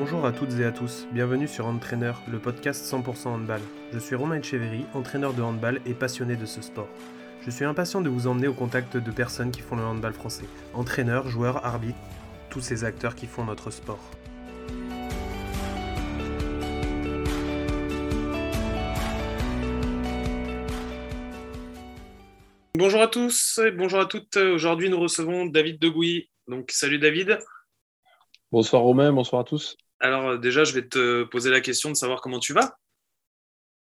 Bonjour à toutes et à tous, bienvenue sur Entraîneur, le podcast 100% handball. Je suis Romain Echeverry, entraîneur de handball et passionné de ce sport. Je suis impatient de vous emmener au contact de personnes qui font le handball français. Entraîneurs, joueurs, arbitres, tous ces acteurs qui font notre sport. Bonjour à tous et bonjour à toutes. Aujourd'hui, nous recevons David Degouy. Donc, salut David. Bonsoir Romain, bonsoir à tous. Alors, euh, déjà, je vais te poser la question de savoir comment tu vas.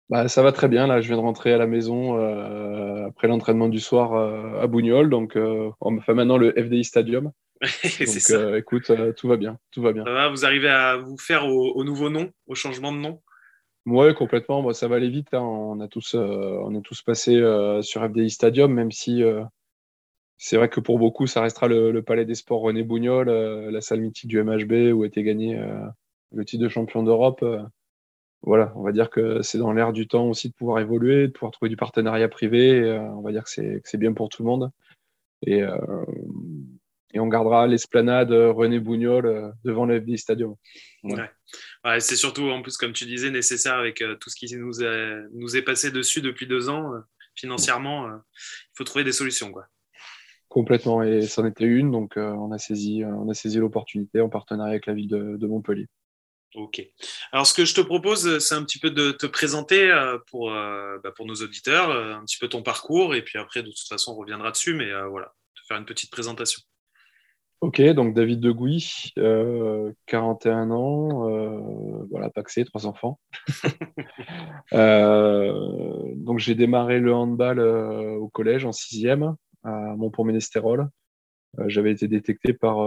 Bah, ça va très bien. Là, je viens de rentrer à la maison euh, après l'entraînement du soir euh, à Bougnol. Donc, on me fait maintenant le FDI Stadium. donc, écoute, tout va bien. Tout va bien. Ça va, vous arrivez à vous faire au, nouveau nom, au changement de nom? Oui, complètement. Moi, ça va aller vite. Hein. On, a tous, on est tous passés sur FDI Stadium, même si c'est vrai que pour beaucoup, ça restera le, Palais des Sports René Bougnol, la salle mythique du MHB où a été gagné le titre de champion d'Europe, euh, voilà, on va dire que c'est dans l'air du temps aussi de pouvoir évoluer, de pouvoir trouver du partenariat privé. Euh, on va dire que c'est bien pour tout le monde. Et, euh, et on gardera l'esplanade René Bougnol devant le FD Stadium. Ouais. c'est surtout, en plus, comme tu disais, nécessaire avec tout ce qui nous, nous est passé dessus depuis deux ans. financièrement, il faut trouver des solutions. Quoi. Complètement, et c'en était une, donc on a saisi, on a saisi l'opportunité en partenariat avec la ville de Montpellier. Ok. Alors, ce que je te propose, c'est un petit peu de te présenter euh, pour, euh, bah, pour nos auditeurs, euh, un petit peu ton parcours, et puis après, de toute façon, on reviendra dessus, mais voilà, te faire une petite présentation. Ok, donc David Degouy, 41 ans, voilà, paxé, trois enfants. donc j'ai démarré le handball au collège en sixième à Montpont-Ménestérol. J'avais été détecté par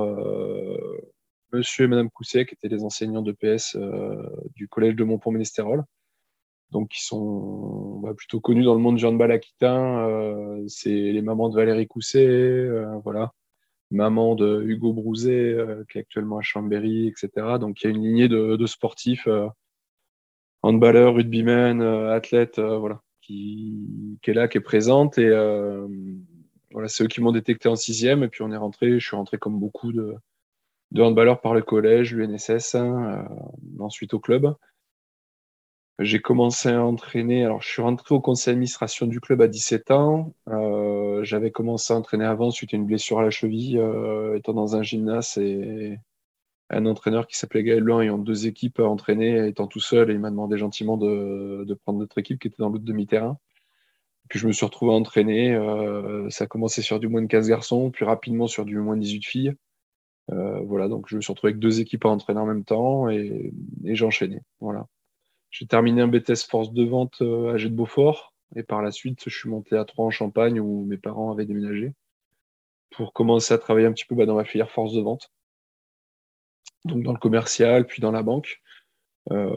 monsieur et madame Cousset, qui étaient les enseignants de PS euh, du collège de Montpont-Ménestérol. Donc, qui sont bah, plutôt connus dans le monde du handball aquitain. Euh, c'est les mamans de Valérie Cousset, euh, voilà. Maman de Hugo Brouzet, qui est actuellement à Chambéry, etc. Donc, il y a une lignée de, sportifs, handballeurs, rugbymen, athlètes, voilà, qui, qui, est là, qui est présente. Et voilà, c'est eux qui m'ont détecté en sixième. Et puis, on est rentré, je suis rentré comme beaucoup de, de handballeur par le collège, l'UNSS, hein, euh, ensuite au club. J'ai commencé à entraîner, alors je suis rentré au conseil d'administration du club à 17 ans. Euh, j'avais commencé à entraîner avant suite à une blessure à la cheville, euh, étant dans un gymnase et un entraîneur qui s'appelait Gaël Blanc ayant deux équipes à entraîner, étant tout seul, et il m'a demandé gentiment de, de prendre notre équipe qui était dans l'autre demi-terrain. Puis je me suis retrouvé à entraîner. ça a commencé sur du moins de 15 garçons, puis rapidement sur du moins de 18 filles. Euh, voilà, donc je me suis retrouvé avec deux équipes à entraîner en même temps et, j'ai enchaîné. Voilà. J'ai terminé un BTS force de vente euh, à Jet de Beaufort et par la suite, je suis monté à Troyes en Champagne où mes parents avaient déménagé pour commencer à travailler un petit peu bah, dans ma filière force de vente. Donc dans le commercial, puis dans la banque. Euh,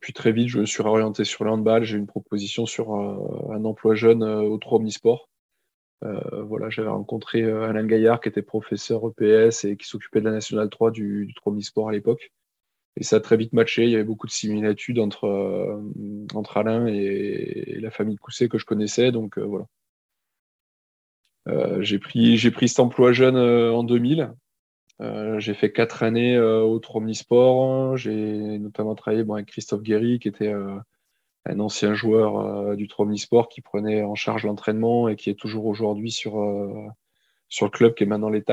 puis très vite, je me suis réorienté sur le handball. J'ai eu une proposition sur un emploi jeune au Troyes Omnisport euh, voilà, j'avais rencontré euh, Alain Gaillard qui était professeur EPS et qui s'occupait de la Nationale 3 du, du Sport à l'époque. Et ça a très vite matché. Il y avait beaucoup de similitudes entre, euh, entre Alain et, la famille Cousset que je connaissais. Donc voilà. j'ai pris, pris cet emploi jeune en 2000. j'ai fait quatre années au Sport. J'ai notamment travaillé avec Christophe Guéry, qui était un ancien joueur euh, du Tromnisport qui prenait en charge l'entraînement et qui est toujours aujourd'hui sur, euh, sur le club qui est maintenant les.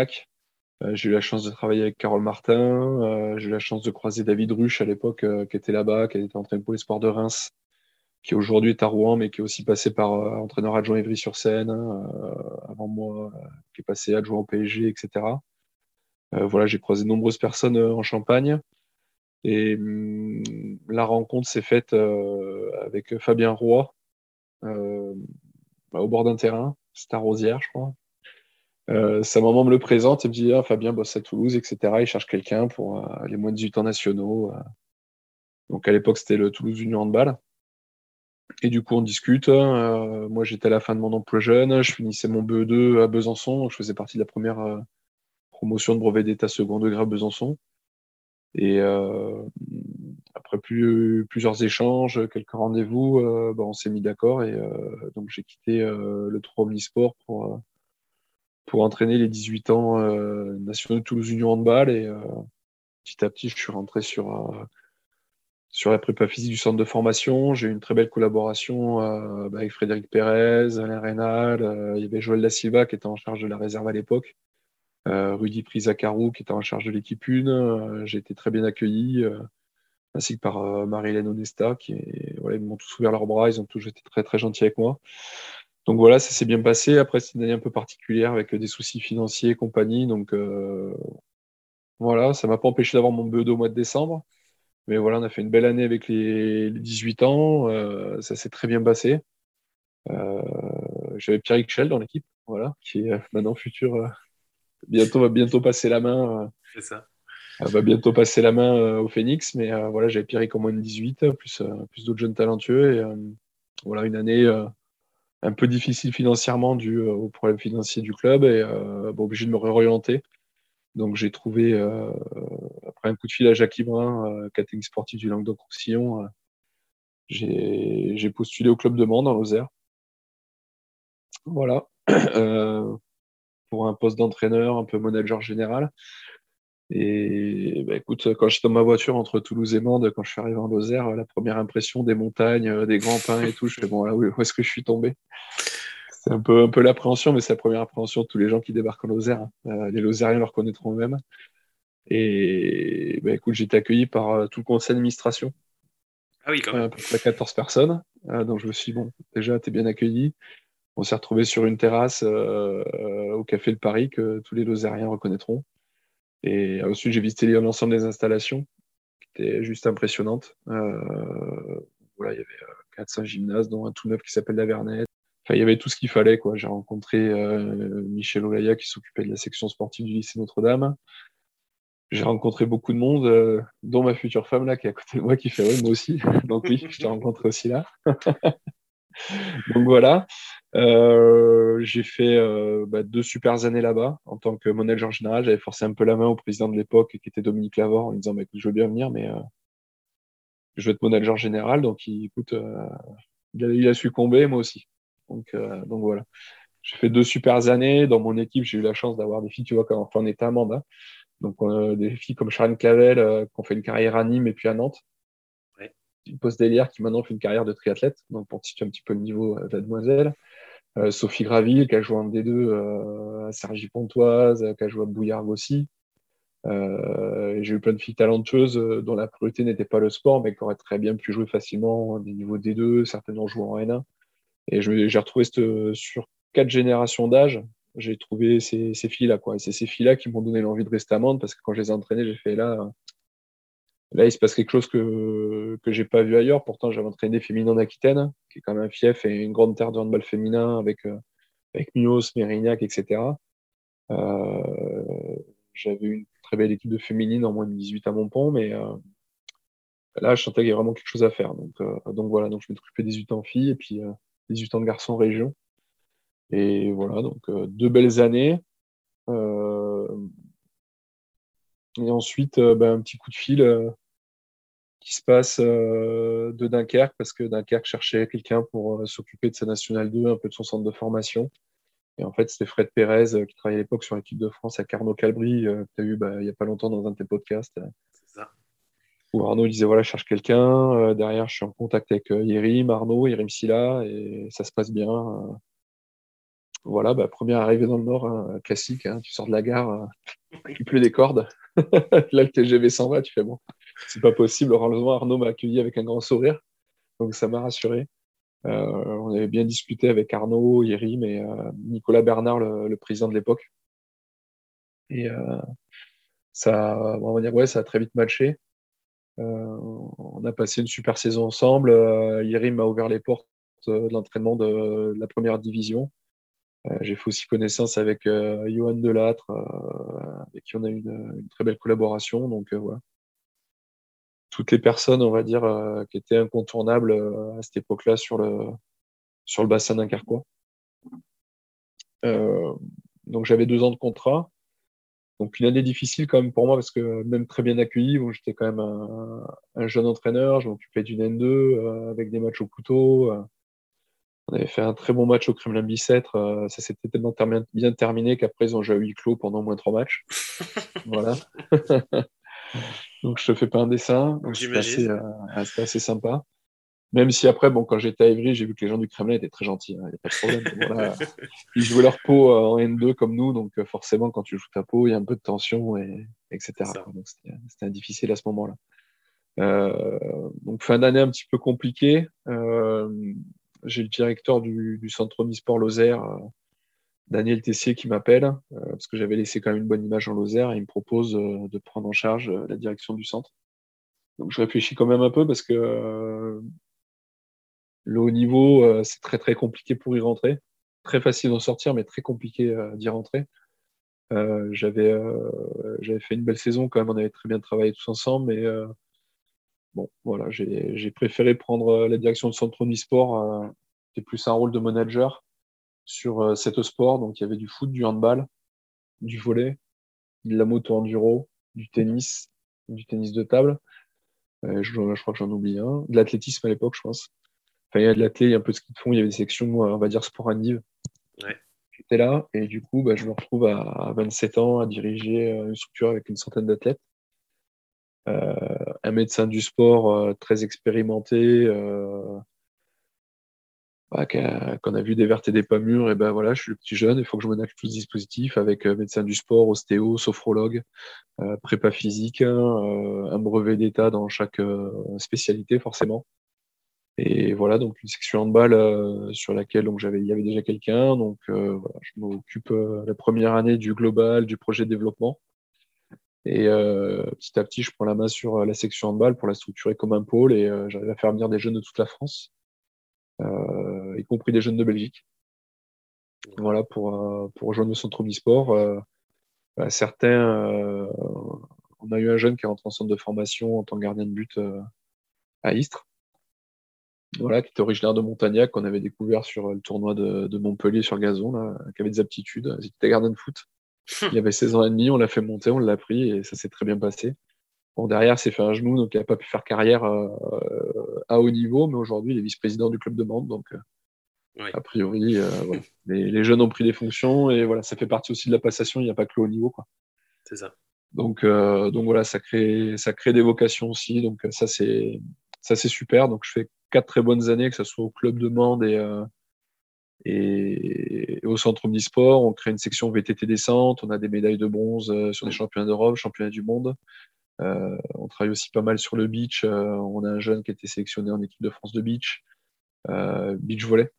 Euh, j'ai eu la chance de travailler avec Carole Martin. j'ai eu la chance de croiser David Ruche à l'époque, qui était là-bas, qui était entraîné pour les sports de Reims, qui aujourd'hui est à Rouen, mais qui est aussi passé par entraîneur adjoint Évry-sur-Seine, avant moi, qui est passé adjoint au PSG, etc. voilà, j'ai croisé de nombreuses personnes en Champagne. Et hum, la rencontre s'est faite euh, avec Fabien Roy euh, bah, au bord d'un terrain. C'était à Rosière, je crois. Euh, sa maman me le présente et me dit ah, Fabien bosse à Toulouse, etc. Il cherche quelqu'un pour les moins de 18 ans nationaux. Donc à l'époque, c'était le Toulouse Union Handball. Et du coup, on discute. moi, j'étais à la fin de mon emploi jeune. Je finissais mon BE2 à Besançon. Je faisais partie de la première promotion de brevet d'état second degré à Besançon. Et euh, après plus, plusieurs échanges, quelques rendez-vous, euh, bah, on s'est mis d'accord et euh, donc j'ai quitté le 3 Omnisport pour, pour entraîner les 18 ans nationaux de Toulouse Union Handball et petit à petit, je suis rentré sur, sur la prépa physique du centre de formation. J'ai eu une très belle collaboration bah, avec Frédéric Pérez, Alain Reynal. il y avait Joël Da Silva qui était en charge de la réserve à l'époque. Rudy Prisacarou qui était en charge de l'équipe 1. J'ai été très bien accueilli ainsi que par euh, Marie-Hélène Onesta, qui ils m'ont tous ouvert leurs bras, ils ont tous été très très gentils avec moi. Donc voilà, ça s'est bien passé. Après, c'est une année un peu particulière avec des soucis financiers et compagnie. Donc euh, voilà, ça m'a pas empêché d'avoir mon BE2 au mois de décembre. Mais voilà, on a fait une belle année avec les, 18 ans. Euh, ça s'est très bien passé. J'avais Pierre Schell dans l'équipe, voilà, qui est maintenant futur, bientôt va bientôt passer la main. C'est ça va bientôt passer la main euh, au Phoenix, mais euh, voilà, j'avais Pierrick en moins de 18, plus, euh, plus d'autres jeunes talentueux. Et voilà, une année un peu difficile financièrement dû aux problèmes financiers du club et bon, obligé de me réorienter. Donc j'ai trouvé, après un coup de fil à Jacques Brun, catering sportif du Languedoc-Roussillon, j'ai postulé au club de Mans dans Lozère. Voilà, pour un poste d'entraîneur, un peu manager général. Et bah, écoute, quand j'étais dans ma voiture entre Toulouse et Mende, quand je suis arrivé en Lozère, la première impression des montagnes, euh, des grands pins et tout, je fais bon, là, où est-ce que je suis tombé? C'est un peu, un peu l'appréhension, mais c'est la première appréhension de tous les gens qui débarquent en Lozère. Hein. Euh, les Lozériens le reconnaîtront eux-mêmes. Et bah, écoute, j'ai été accueilli par euh, tout le conseil d'administration. Ah oui, quand même. À peu près 14 personnes. donc je me suis dit, bon, déjà, tu es bien accueilli. On s'est retrouvé sur une terrasse au Café de Paris que tous les Lozériens reconnaîtront. Et ensuite, j'ai visité l'ensemble des installations, qui étaient juste impressionnantes. Euh, voilà, il y avait 4-5 euh, gymnases, dont un tout neuf qui s'appelle la Vernette. Enfin, il y avait tout ce qu'il fallait. J'ai rencontré euh, Michel Olaya qui s'occupait de la section sportive du lycée Notre-Dame. J'ai rencontré beaucoup de monde, dont ma future femme là qui est à côté de moi qui fait ouais, moi aussi. Donc oui, je t'ai rencontré aussi là. Donc voilà. Euh, j'ai fait euh, bah, deux super années là-bas en tant que manager général. J'avais forcé un peu la main au président de l'époque qui était Dominique Lavore en disant bah, écoute, je veux bien venir, mais euh, je veux être manager général. Donc il, écoute, il a, succombé, moi aussi. Donc, donc voilà. J'ai fait deux super années. Dans mon équipe, j'ai eu la chance d'avoir des filles, tu vois, quand on était à Manda. Donc des filles comme Sharon Clavel qui ont fait une carrière à Nîmes et puis à Nantes une poste délire qui maintenant fait une carrière de triathlète, donc pour situer un petit peu le niveau de la demoiselle. Euh, Sophie Graville, qui a joué en D2 euh, à Sergi Pontoise, qui a joué à Bouillargues aussi. Euh, j'ai eu plein de filles talentueuses dont la priorité n'était pas le sport, mais qui auraient très bien pu jouer facilement des niveaux D2, certainement jouer en N1. Et j'ai retrouvé sur quatre générations d'âge, j'ai trouvé ces, filles-là. Et c'est ces filles-là qui m'ont donné l'envie de rester à Mende, parce que quand je les ai entraînées, j'ai fait là, Là, il se passe quelque chose que je n'ai pas vu ailleurs. Pourtant, j'avais entraîné féminin en Aquitaine, qui est quand même un fief et une grande terre de handball féminin avec, euh, avec Mios, Mérignac, etc. Euh, j'avais une très belle équipe de féminine en moins de 18 à Montpont, mais euh, là, je sentais qu'il y avait vraiment quelque chose à faire. Donc, donc voilà, donc je m'occupais 18 ans filles et puis 18 ans de garçons région. Et voilà, donc deux belles années. Et ensuite, euh, bah, un petit coup de fil euh, qui se passe euh, de Dunkerque, parce que Dunkerque cherchait quelqu'un pour s'occuper de sa Nationale 2, un peu de son centre de formation. Et en fait, c'était Fred Pérez qui travaillait à l'époque sur l'équipe de France à Carnot Calbry, que tu as eu bah, il n'y a pas longtemps dans un de tes podcasts. Ça. Où Arnaud disait voilà, je cherche quelqu'un. derrière, je suis en contact avec Yérim, Arnaud, Yérim Silla, et ça se passe bien. voilà, bah, première arrivée dans le Nord, hein, classique. Hein, tu sors de la gare, il pleut des cordes. Là, le TGV s'en va, tu fais bon, c'est pas possible. Heureusement, Arnaud m'a accueilli avec un grand sourire, donc ça m'a rassuré. Euh, on avait bien discuté avec Arnaud, Yérim et euh, Nicolas Bernard, le, président de l'époque. Et euh, ça, on va dire, ouais, ça a très vite matché. on a passé une super saison ensemble. Yérim m'a ouvert les portes de l'entraînement de la première division. Euh, j'ai fait aussi connaissance avec euh, Johan Delattre, euh, avec qui on a eu une, très belle collaboration. Donc voilà toutes les personnes, on va dire, qui étaient incontournables à cette époque-là sur le, sur le bassin d'un carquois. donc j'avais deux ans de contrat. Donc une année difficile quand même pour moi parce que même très bien accueilli, bon, j'étais quand même un, un, jeune entraîneur, je m'occupais d'une N2 avec des matchs au couteau. On avait fait un très bon match au Kremlin Bicêtre. Euh, ça s'était tellement bien terminé qu'après, ils ont joué à huis clos pendant au moins trois matchs. voilà. donc, je te fais pas un dessin. C'était assez, assez, sympa. Même si après, bon, quand j'étais à Ivry, j'ai vu que les gens du Kremlin étaient très gentils, il hein, n'y a pas de problème. Ils jouaient leur peau en N2 comme nous, donc forcément, quand tu joues ta peau, il y a un peu de tension, et, etc. c'était difficile à ce moment-là. Euh, donc fin d'année un petit peu compliquée. Euh, j'ai le directeur du, centre Omnisport Lozère, euh, Daniel Tessier, qui m'appelle, parce que j'avais laissé quand même une bonne image en Lozère, et il me propose de prendre en charge la direction du centre. Donc je réfléchis quand même un peu parce que le haut niveau, c'est très très compliqué pour y rentrer. Très facile d'en sortir, mais très compliqué d'y rentrer. j'avais j'avais fait une belle saison quand même, on avait très bien travaillé tous ensemble, mais bon, voilà, j'ai préféré prendre euh, la direction de Centre Sport, euh, qui plus un rôle de manager sur euh, cet sport. Donc, il y avait du foot, du handball, du volet, de la moto enduro, du tennis, du tennis de table. je, je, crois que j'en oublie un. De l'athlétisme à l'époque, je pense. Enfin, il y a de l'athlétisme, il y a un peu de ski de fond, il y avait des sections, on va dire, sport. Ouais. J'étais là, et du coup, bah, je me retrouve à 27 ans à diriger une structure avec une centaine d'athlètes. Euh, un médecin du sport euh, très expérimenté, euh, bah, qu'on a vu des vertes et des pas mûres, et ben voilà, je suis le petit jeune, il faut que je me tout ce dispositif avec médecin du sport, ostéo, sophrologue, prépa physique, un brevet d'état dans chaque spécialité forcément. Et voilà, donc une section handball euh, sur laquelle il y avait déjà quelqu'un. Donc voilà, je m'occupe la première année du global, du projet de développement. Et euh, petit à petit, je prends la main sur euh, la section handball pour la structurer comme un pôle et euh, j'arrive à faire venir des jeunes de toute la France, y compris des jeunes de Belgique. Voilà, pour, pour rejoindre le centre sport. Bah, certains, on a eu un jeune qui est rentré en centre de formation en tant que gardien de but à Istres. Voilà, qui était originaire de Montagnac, qu'on avait découvert sur le tournoi de, Montpellier sur gazon, là, qui avait des aptitudes. Il était gardien de foot. Il avait 16 ans et demi, on l'a fait monter, on l'a pris et ça s'est très bien passé. Bon, derrière, c'est fait un genou, donc il n'a pas pu faire carrière euh, à haut niveau, mais aujourd'hui, il est vice-président du club de Mantes, donc euh, a priori, euh, les, jeunes ont pris des fonctions et voilà, ça fait partie aussi de la passation, il n'y a pas que le haut niveau. C'est ça. Donc, donc voilà, ça crée, ça crée des vocations aussi, donc ça c'est, ça c'est super. Donc je fais quatre très bonnes années, que ce soit au club de Mende et, et au centre omnisport, on crée une section VTT descente, on a des médailles de bronze euh, sur des championnats d'Europe, championnats du monde. Euh, on travaille aussi pas mal sur le beach. Euh, on a un jeune qui a été sélectionné en équipe de France de beach, beach volley.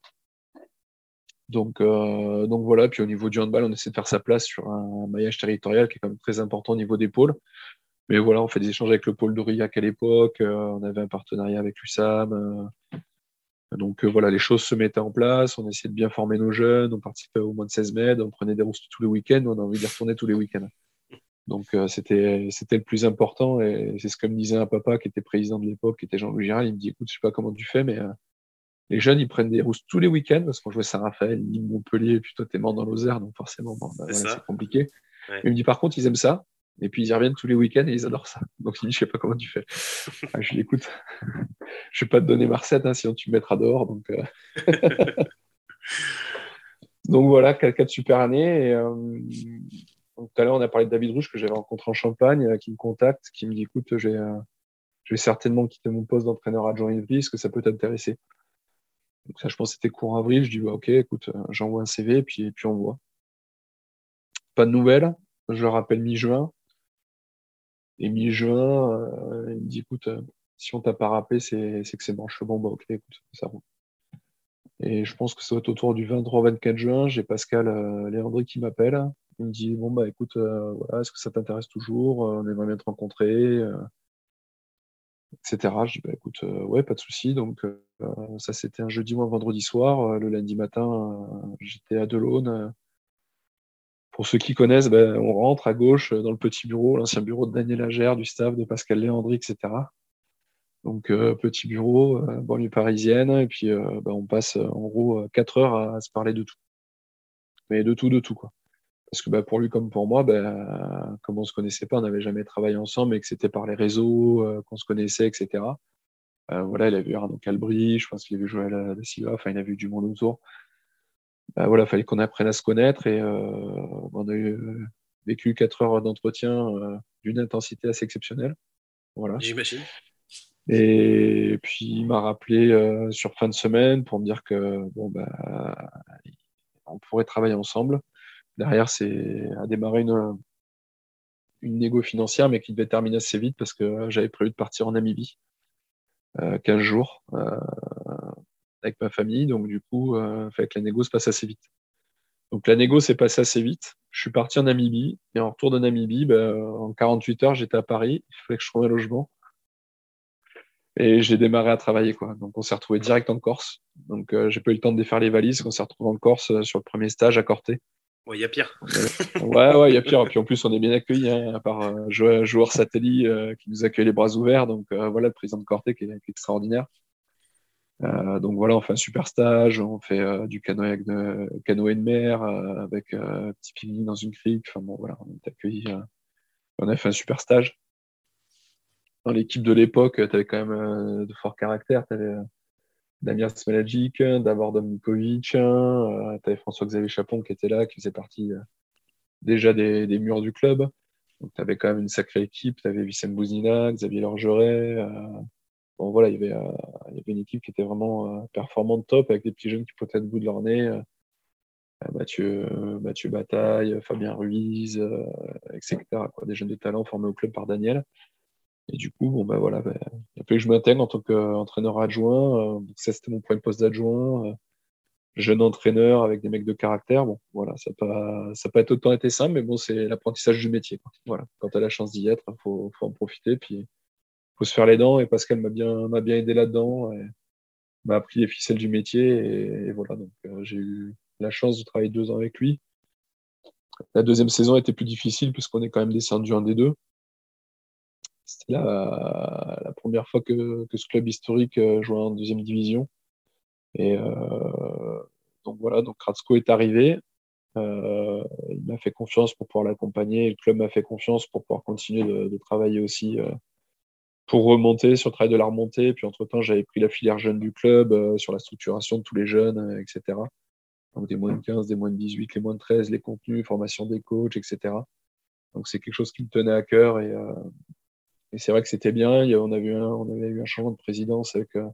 Donc, donc voilà, puis au niveau du handball, on essaie de faire sa place sur un maillage territorial qui est quand même très important au niveau des pôles. Mais voilà, on fait des échanges avec le pôle d'Aurillac à l'époque, on avait un partenariat avec l'USAM, donc euh, voilà, les choses se mettaient en place, on essayait de bien former nos jeunes, on participait au moins de 16 mètres, on prenait des roustes tous les week-ends, on a envie de retourner tous les week-ends. Donc euh, c'était le plus important et c'est ce que me disait un papa qui était président de l'époque, qui était Jean-Louis Giral, il me dit écoute, je sais pas comment tu fais, mais euh, les jeunes ils prennent des roustes tous les week-ends parce qu'on jouait Saint-Raphaël, Montpellier, et puis toi t'es mort dans Lozère, donc forcément bah, c'est compliqué. Il me dit par contre ils aiment ça, et puis ils reviennent tous les week-ends et ils adorent ça. Donc il dit, je sais pas comment tu fais. Ah, je l'écoute. je vais pas te donner ma recette, hein, sinon tu me mettras dehors. Donc, euh. donc voilà, quatre super années. Et, euh, tout à l'heure, on a parlé de David Rouge que j'avais rencontré en Champagne, euh, qui me contacte, qui me dit, écoute, je vais certainement quitter mon poste d'entraîneur adjoint Ivry, est-ce que ça peut t'intéresser Donc ça, je pense que c'était court avril. Je dis, bah, ok, écoute, j'envoie un CV et puis, puis on voit. Pas de nouvelles. Je le rappelle mi-juin. Et mi-juin, euh, il me dit écoute, euh, si on t'a pas rappelé, c'est que c'est bon. Je fais bon, bah ok, écoute, ça roule. Et je pense que ça va être autour du 23-24 juin. J'ai Pascal euh, qui m'appelle. Il me dit Bon, bah écoute, voilà, est-ce que ça t'intéresse toujours? On aimerait bien te rencontrer, etc. Je dis Bah écoute, ouais, pas de souci. Donc, ça, c'était un jeudi ou un vendredi soir. le lundi matin, j'étais à Delaune pour ceux qui connaissent, ben, on rentre à gauche euh, dans le petit bureau, l'ancien bureau de Daniel Agère, du staff, de Pascal Léandry, etc. Donc, euh, petit bureau, euh, banlieue parisienne, et puis ben, on passe en gros 4 heures à, se parler de tout. Mais de tout, de tout, quoi. Parce que ben, pour lui comme pour moi, ben, comme on ne se connaissait pas, on n'avait jamais travaillé ensemble, et que c'était par les réseaux qu'on se connaissait, etc. voilà, il a vu Arnaud Calbry, je pense qu'il avait joué à la, la Silva, enfin, il a vu du monde autour. Bah, voilà, fallait qu'on apprenne à se connaître et euh, on a eu vécu quatre heures d'entretien d'une intensité assez exceptionnelle. Voilà. J'imagine. Et puis il m'a rappelé sur fin de semaine pour me dire que bon bah on pourrait travailler ensemble. Derrière, c'est à démarrer une, une négo financière, mais qui devait terminer assez vite parce que j'avais prévu de partir en Namibie, 15 euh, jours, euh, avec ma famille. Donc, du coup, euh, fait que la négo se passe assez vite. Donc, la négo s'est passée assez vite. Je suis parti en Namibie. Et en retour de Namibie, ben, en 48 heures, j'étais à Paris. Il fallait que je trouve un logement. Et j'ai démarré à travailler. Quoi. Donc, on s'est retrouvé direct en Corse. Donc, j'ai pas eu le temps de défaire les valises. On s'est retrouvé en Corse sur le premier stage à Corté. Il y a pire. ouais, ouais, il y a pire. Puis en plus, on est bien accueillis, hein, à part euh, joueur, satellite euh, qui nous accueille les bras ouverts. Donc euh, voilà, le président de Corté qui est, extraordinaire. donc voilà, on fait un super stage, on fait du canoë de, canoë de mer avec un petit pique dans une crique. Enfin bon, voilà, on est accueillis. on a fait un super stage. Dans l'équipe de l'époque, tu avais quand même de forts caractères. Tu Damien Smelagic, d'abord Domikovic, euh, tu avais François-Xavier Chapon qui était là, qui faisait partie euh, déjà des, murs du club. Donc tu avais quand même une sacrée équipe, tu avais Vicent Bouzina, Xavier Lorgeret. Euh, bon voilà, il y, avait, il y avait une équipe qui était vraiment performante top avec des petits jeunes qui potaient le bout de leur nez. Mathieu, Mathieu Bataille, Fabien Ruiz, etc. Des jeunes de talent formés au club par Daniel. Et du coup, bon, bah voilà, bah, il a fallu que je m'intègre en tant qu'entraîneur adjoint. Euh, ça, c'était mon premier poste d'adjoint. Euh, jeune entraîneur avec des mecs de caractère. Bon, voilà, ça n'a pas, pas autant été simple, mais bon, c'est l'apprentissage du métier. Voilà, quand tu as la chance d'y être, il faut, faut, en profiter. Puis, faut se faire les dents. Et Pascal m'a bien, m'a bien aidé là-dedans. m'a appris les ficelles du métier. Et, voilà, donc euh, j'ai eu la chance de travailler deux ans avec lui. La deuxième saison était plus difficile puisqu'on est quand même descendu en des deux. C'était la, la, première fois que, ce club historique euh, jouait en deuxième division. Et euh, donc voilà, donc Kratsko est arrivé. Euh, il m'a fait confiance pour pouvoir l'accompagner. Le club m'a fait confiance pour pouvoir continuer de, travailler aussi euh, pour remonter sur le travail de la remontée. Puis entre-temps, j'avais pris la filière jeune du club euh, sur la structuration de tous les jeunes, etc. Donc des moins de 15, des moins de 18, les moins de 13, les contenus, formation des coachs, etc. Donc c'est quelque chose qui me tenait à cœur et, euh, et c'est vrai que c'était bien. on, avait eu un, on avait eu un changement de présidence avec euh,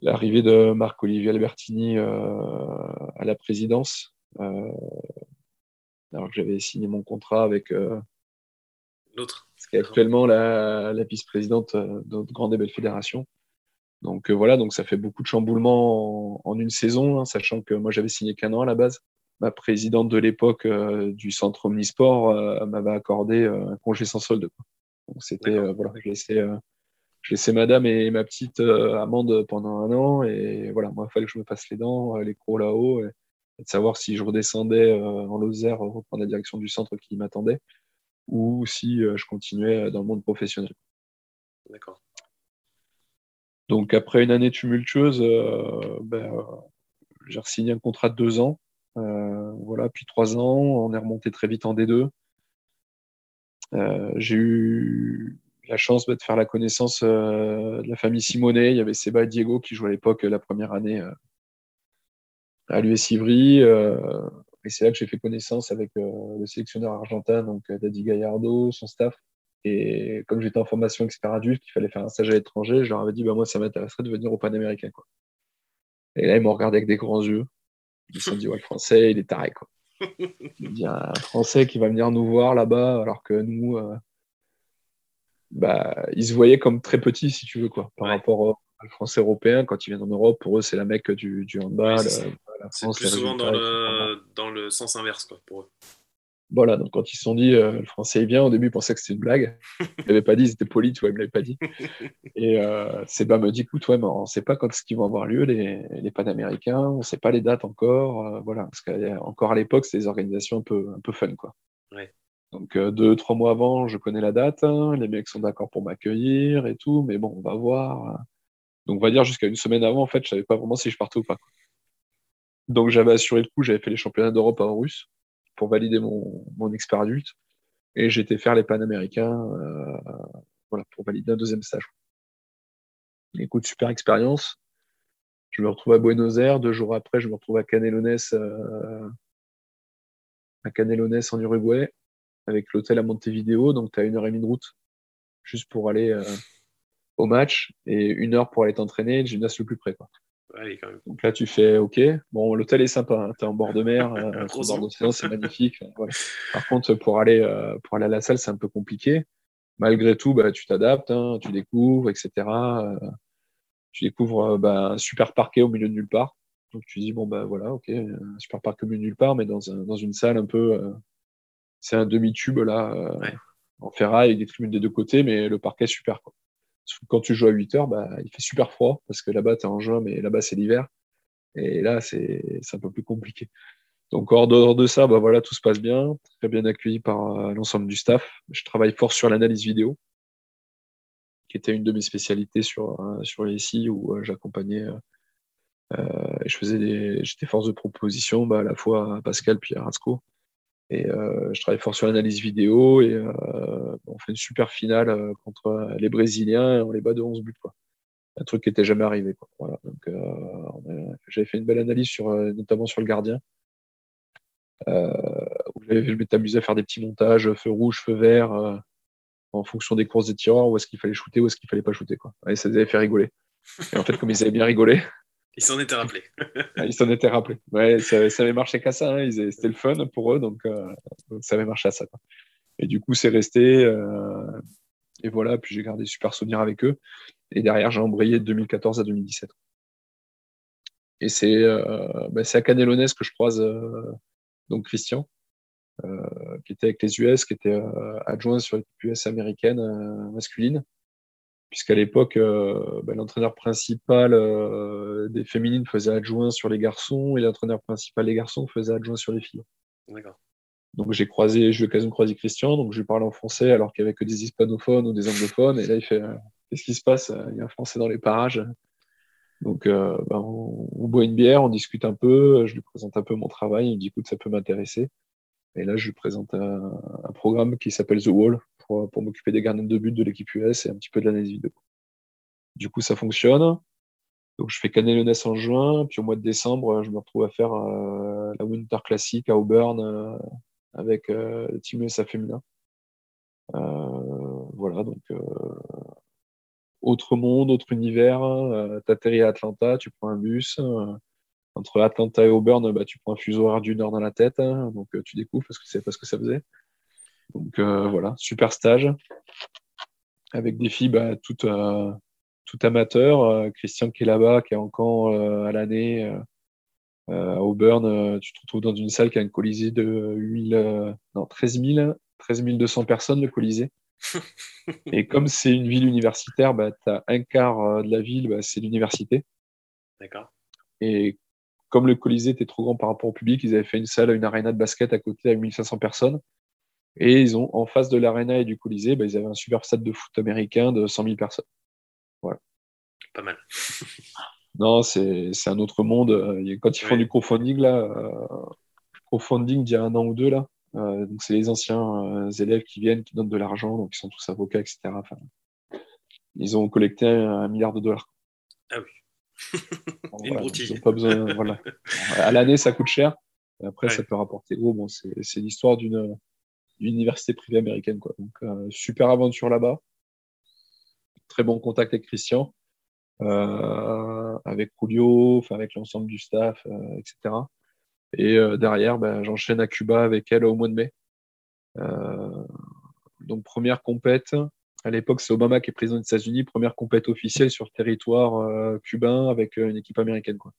l'arrivée de Marc-Olivier Albertini euh, à la présidence. Euh, alors que j'avais signé mon contrat avec l'autre. Qui est actuellement la, vice-présidente de notre grande et belle fédération. Donc voilà, donc ça fait beaucoup de chamboulements en, une saison, hein, sachant que moi j'avais signé qu'un an à la base ma présidente de l'époque euh, du centre Omnisport euh, m'avait accordé euh, un congé sans solde. Donc c'était voilà, je laissais, je laissais madame et ma petite amende pendant un an et voilà, moi il fallait que je me passe les dents, les crocs là-haut et, de savoir si je redescendais en Lozère reprendre la direction du centre qui m'attendait ou si je continuais dans le monde professionnel. D'accord. Donc après une année tumultueuse, ben, j'ai signé un contrat de deux ans voilà, puis trois ans, on est remonté très vite en D2. Euh, j'ai eu la chance bah, de faire la connaissance euh, de la famille Simonet. Il y avait Seba et Diego qui jouaient à l'époque la première année à l'US Ivry. et c'est là que j'ai fait connaissance avec le sélectionneur argentin, donc Daddy Gallardo, son staff. Et comme j'étais en formation expert adulte, qu'il fallait faire un stage à l'étranger, je leur avais dit bah, moi, ça m'intéresserait de venir au Panaméricain. Quoi. Et là, ils m'ont regardé avec des grands yeux. Ils se sont dit, ouais, le français, il est taré, quoi. Il y a un français qui va venir nous voir là-bas, alors que nous, euh, bah, ils se voyaient comme très petits, si tu veux, quoi, par rapport au français européen. Quand ils viennent en Europe, pour eux, c'est la mec du, du handball. c'est euh, plus souvent dans le, dans le, sens inverse, quoi, pour eux. Voilà, donc quand ils se sont dit euh, le français est bien, au début ils pensaient que c'était une blague. Ils n'avaient pas dit, ils étaient polis, tu vois, ils ne l'avaient pas dit. Et euh, Seba me dit écoute, ouais, mais on ne sait pas quand ce qu'ils vont avoir lieu, les, les Panaméricains, on ne sait pas les dates encore. Euh, voilà, parce qu'encore à l'époque, c'est des organisations un peu, un peu fun, quoi. Donc deux, trois mois avant, je connais la date, hein, les mecs sont d'accord pour m'accueillir et tout, mais bon, on va voir. Donc on va dire jusqu'à une semaine avant, en fait, je ne savais pas vraiment si je partais ou pas. Donc j'avais assuré le coup, j'avais fait les championnats d'Europe en russe pour valider mon, mon expert adulte. Et j'étais faire les Panaméricains euh, voilà, pour valider un deuxième stage. Écoute, super expérience. Je me retrouve à Buenos Aires. Deux jours après, je me retrouve à Canelones euh, à Canelones en Uruguay, avec l'hôtel à Montevideo. Donc, tu as une heure et demie de route juste pour aller euh, au match et une heure pour aller t'entraîner, le gymnase le plus près. Donc là, tu fais OK. Bon, l'hôtel est sympa. Hein. Tu es en bord de mer, euh, bord d'océan, c'est magnifique. Par contre, pour aller, euh, pour aller à la salle, c'est un peu compliqué. Malgré tout, bah, tu t'adaptes, hein, tu découvres, etc. Euh, tu découvres bah, un super parquet au milieu de nulle part. Donc tu dis, bon, bah voilà, OK, un super parquet au milieu de nulle part, mais dans, un, dans une salle un peu. c'est un demi-tube là, en ferraille avec des tribunes des deux côtés, mais le parquet est super. Quoi quand tu joues à 8 heures, bah, il fait super froid parce que là-bas, tu es en juin, mais là-bas, c'est l'hiver. Et là, c'est un peu plus compliqué. Donc, hors dehors de ça, bah, voilà, tout se passe bien. Très bien accueilli par euh, l'ensemble du staff. Je travaille fort sur l'analyse vidéo, qui était une de mes spécialités sur, euh, sur les SI où euh, j'accompagnais et je faisais j'étais force de proposition bah, à la fois à Pascal puis à Rasco. Et euh, je travaille fort sur l'analyse vidéo et euh, on fait une super finale euh, contre les Brésiliens et on les bat de 11 buts. Quoi. Un truc qui n'était jamais arrivé. Quoi. Voilà. Donc, j'avais fait une belle analyse sur, notamment sur le gardien. je m'étais amusé à faire des petits montages, feu rouge, feu vert, en fonction des courses des tireurs, où est-ce qu'il fallait shooter, où est-ce qu'il fallait pas shooter. Quoi. Et ça les avait fait rigoler. Et en fait, comme ils avaient bien rigolé, ils s'en étaient rappelés. Ah, ils s'en étaient rappelés. Ouais, ça, ça, avait marché qu'à ça. Hein. C'était le fun pour eux, donc, euh, ça avait marché à ça. Et du coup, c'est resté. Euh, et voilà, puis j'ai gardé super souvenirs avec eux. Et derrière, j'ai embrayé de 2014 à 2017. Et c'est euh, bah, à Canelones que je croise donc Christian, qui était avec les US, qui était adjoint sur l'équipe US américaine masculine puisqu'à l'époque, euh, bah, l'entraîneur principal euh, des féminines faisait adjoint sur les garçons et l'entraîneur principal des garçons faisait adjoint sur les filles. D'accord. Donc j'ai croisé, j'ai eu l'occasion de croiser Christian, donc je lui parlais en français alors qu'il n'y avait que des hispanophones ou des anglophones, et là il fait euh, Qu'est-ce qui se passe? Il y a un français dans les parages. Donc bah, on, boit une bière, on discute un peu, je lui présente un peu mon travail, il me dit écoute, ça peut m'intéresser. Et là je lui présente un, un programme qui s'appelle The Wall, pour, m'occuper des gardiens de but de l'équipe US et un petit peu de l'analyse vidéo. Du coup, ça fonctionne. Donc, je fais Canelones en juin, puis au mois de décembre, je me retrouve à faire euh, la Winter Classic à Auburn euh, avec euh, le Team USA féminin. voilà, donc autre monde, autre univers. tu atterris à Atlanta, tu prends un bus. entre Atlanta et Auburn, bah, tu prends un fuseau horaire d'une heure dans la tête, hein, donc tu découvres parce que c'est pas ce que ça faisait. Donc euh, voilà, super stage avec des filles bah, toutes, euh, amateurs. Euh, Christian qui est là-bas, qui est encore à l'année à Auburn, tu te retrouves dans une salle qui a une colisée de 8 non, 13, 000, 13 200 personnes, le colisée. Et comme c'est une ville universitaire, bah, tu as un quart de la ville, bah, c'est l'université. D'accord. Et comme le Colisée était trop grand par rapport au public, ils avaient fait une salle, une arena de basket à côté à 1500 personnes. Et ils ont, en face de l'Arena et du Colisée, bah, ils avaient un super stade de foot américain de 100 000 personnes. Voilà. Pas mal. non, c'est un autre monde. Euh, quand ils font du crowdfunding, là, euh, crowdfunding d'il y a un an ou deux, là, euh, donc c'est les anciens élèves qui viennent, qui donnent de l'argent, donc ils sont tous avocats, etc. Enfin, ils ont collecté un, milliard de dollars. Ah oui. Une broutille. pas besoin, voilà. À l'année, ça coûte cher. Et après, ça peut rapporter gros. Bon, c'est l'histoire d'une université privée américaine. Quoi. Donc, euh, super aventure là-bas. Très bon contact avec Christian, euh, avec Julio, avec l'ensemble du staff, euh, etc. Et derrière, ben, j'enchaîne à Cuba avec elle au mois de mai. donc, première compète. À l'époque, c'est Obama qui est président des États-Unis. Première compète officielle sur territoire cubain avec une équipe américaine. Quoi.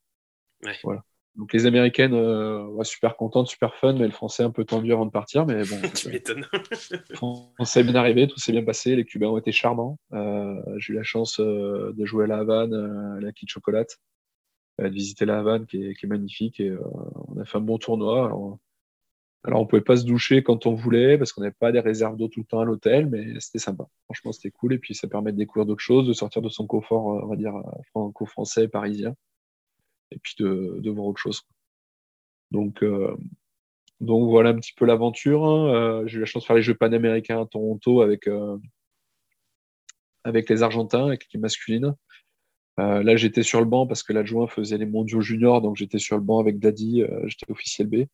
Voilà. Donc les Américaines, euh, super contentes, super fun, mais le Français un peu tendu avant de partir. Mais bon, tu m'étonnes. on s'est bien arrivé, tout s'est bien passé. Les Cubains ont été charmants. Euh, j'ai eu la chance euh, de jouer à la Havane, à la Kit Chocolate, de visiter la Havane qui est, magnifique. Et on a fait un bon tournoi. Alors, alors on pouvait pas se doucher quand on voulait parce qu'on n'avait pas des réserves d'eau tout le temps à l'hôtel, mais c'était sympa. Franchement, c'était cool. Et puis ça permet de découvrir d'autres choses, de sortir de son confort, on va dire, franco-français, parisien et puis de, voir autre chose. Donc, euh, donc voilà un petit peu l'aventure. Hein. Euh, j'ai eu la chance de faire les Jeux panaméricains à Toronto avec, euh, avec les Argentins, avec l'équipe masculine. là, j'étais sur le banc parce que l'adjoint faisait les mondiaux juniors, donc j'étais sur le banc avec Daddy, j'étais officiel B.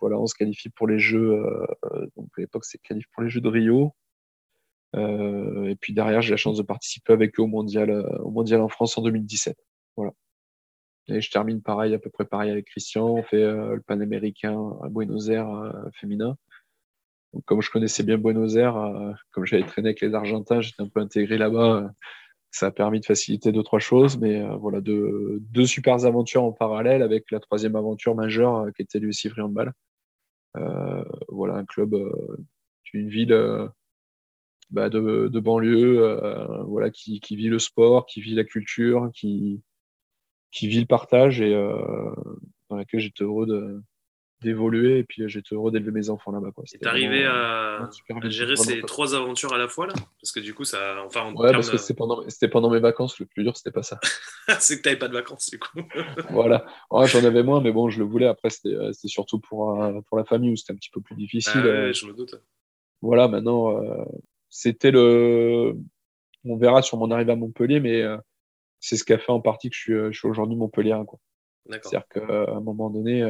voilà, on se qualifie pour les Jeux. donc à l'époque, c'est qualif pour les Jeux de Rio. et puis derrière, j'ai la chance de participer avec eux au mondial, au mondial en France en 2017. Voilà. Et je termine pareil, à peu près pareil avec Christian. On fait le Panaméricain à Buenos Aires féminin. Donc, comme je connaissais bien Buenos Aires, comme j'avais traîné avec les Argentins, j'étais un peu intégré là-bas ça a permis de faciliter deux, trois choses, mais euh, voilà, deux, deux super aventures en parallèle avec la troisième aventure majeure euh, qui était l'USI Handball. Euh, voilà, un club d'une ville bah, de, de, banlieue voilà, qui, qui, vit le sport, qui vit la culture, qui, qui vit le partage et dans laquelle j'étais heureux de, d'évoluer et puis euh, j'étais heureux d'élever mes enfants là-bas. Tu es arrivé à... gérer ces trois aventures à la fois là? Parce que du coup, ça. Enfin, ouais, parce que c'était pendant... pendant mes vacances, le plus dur, c'était pas ça. c'est que tu n'avais pas de vacances du coup. voilà. j'en avais moins, mais bon, je le voulais. Après, c'était euh, surtout pour, euh, pour la famille où c'était un petit peu plus difficile. Ah je me doute. Voilà, maintenant, c'était le. On verra sur mon arrivée à Montpellier, mais c'est ce qui a fait en partie que je suis, je suis aujourd'hui Montpellier. C'est-à-dire qu'à un moment donné,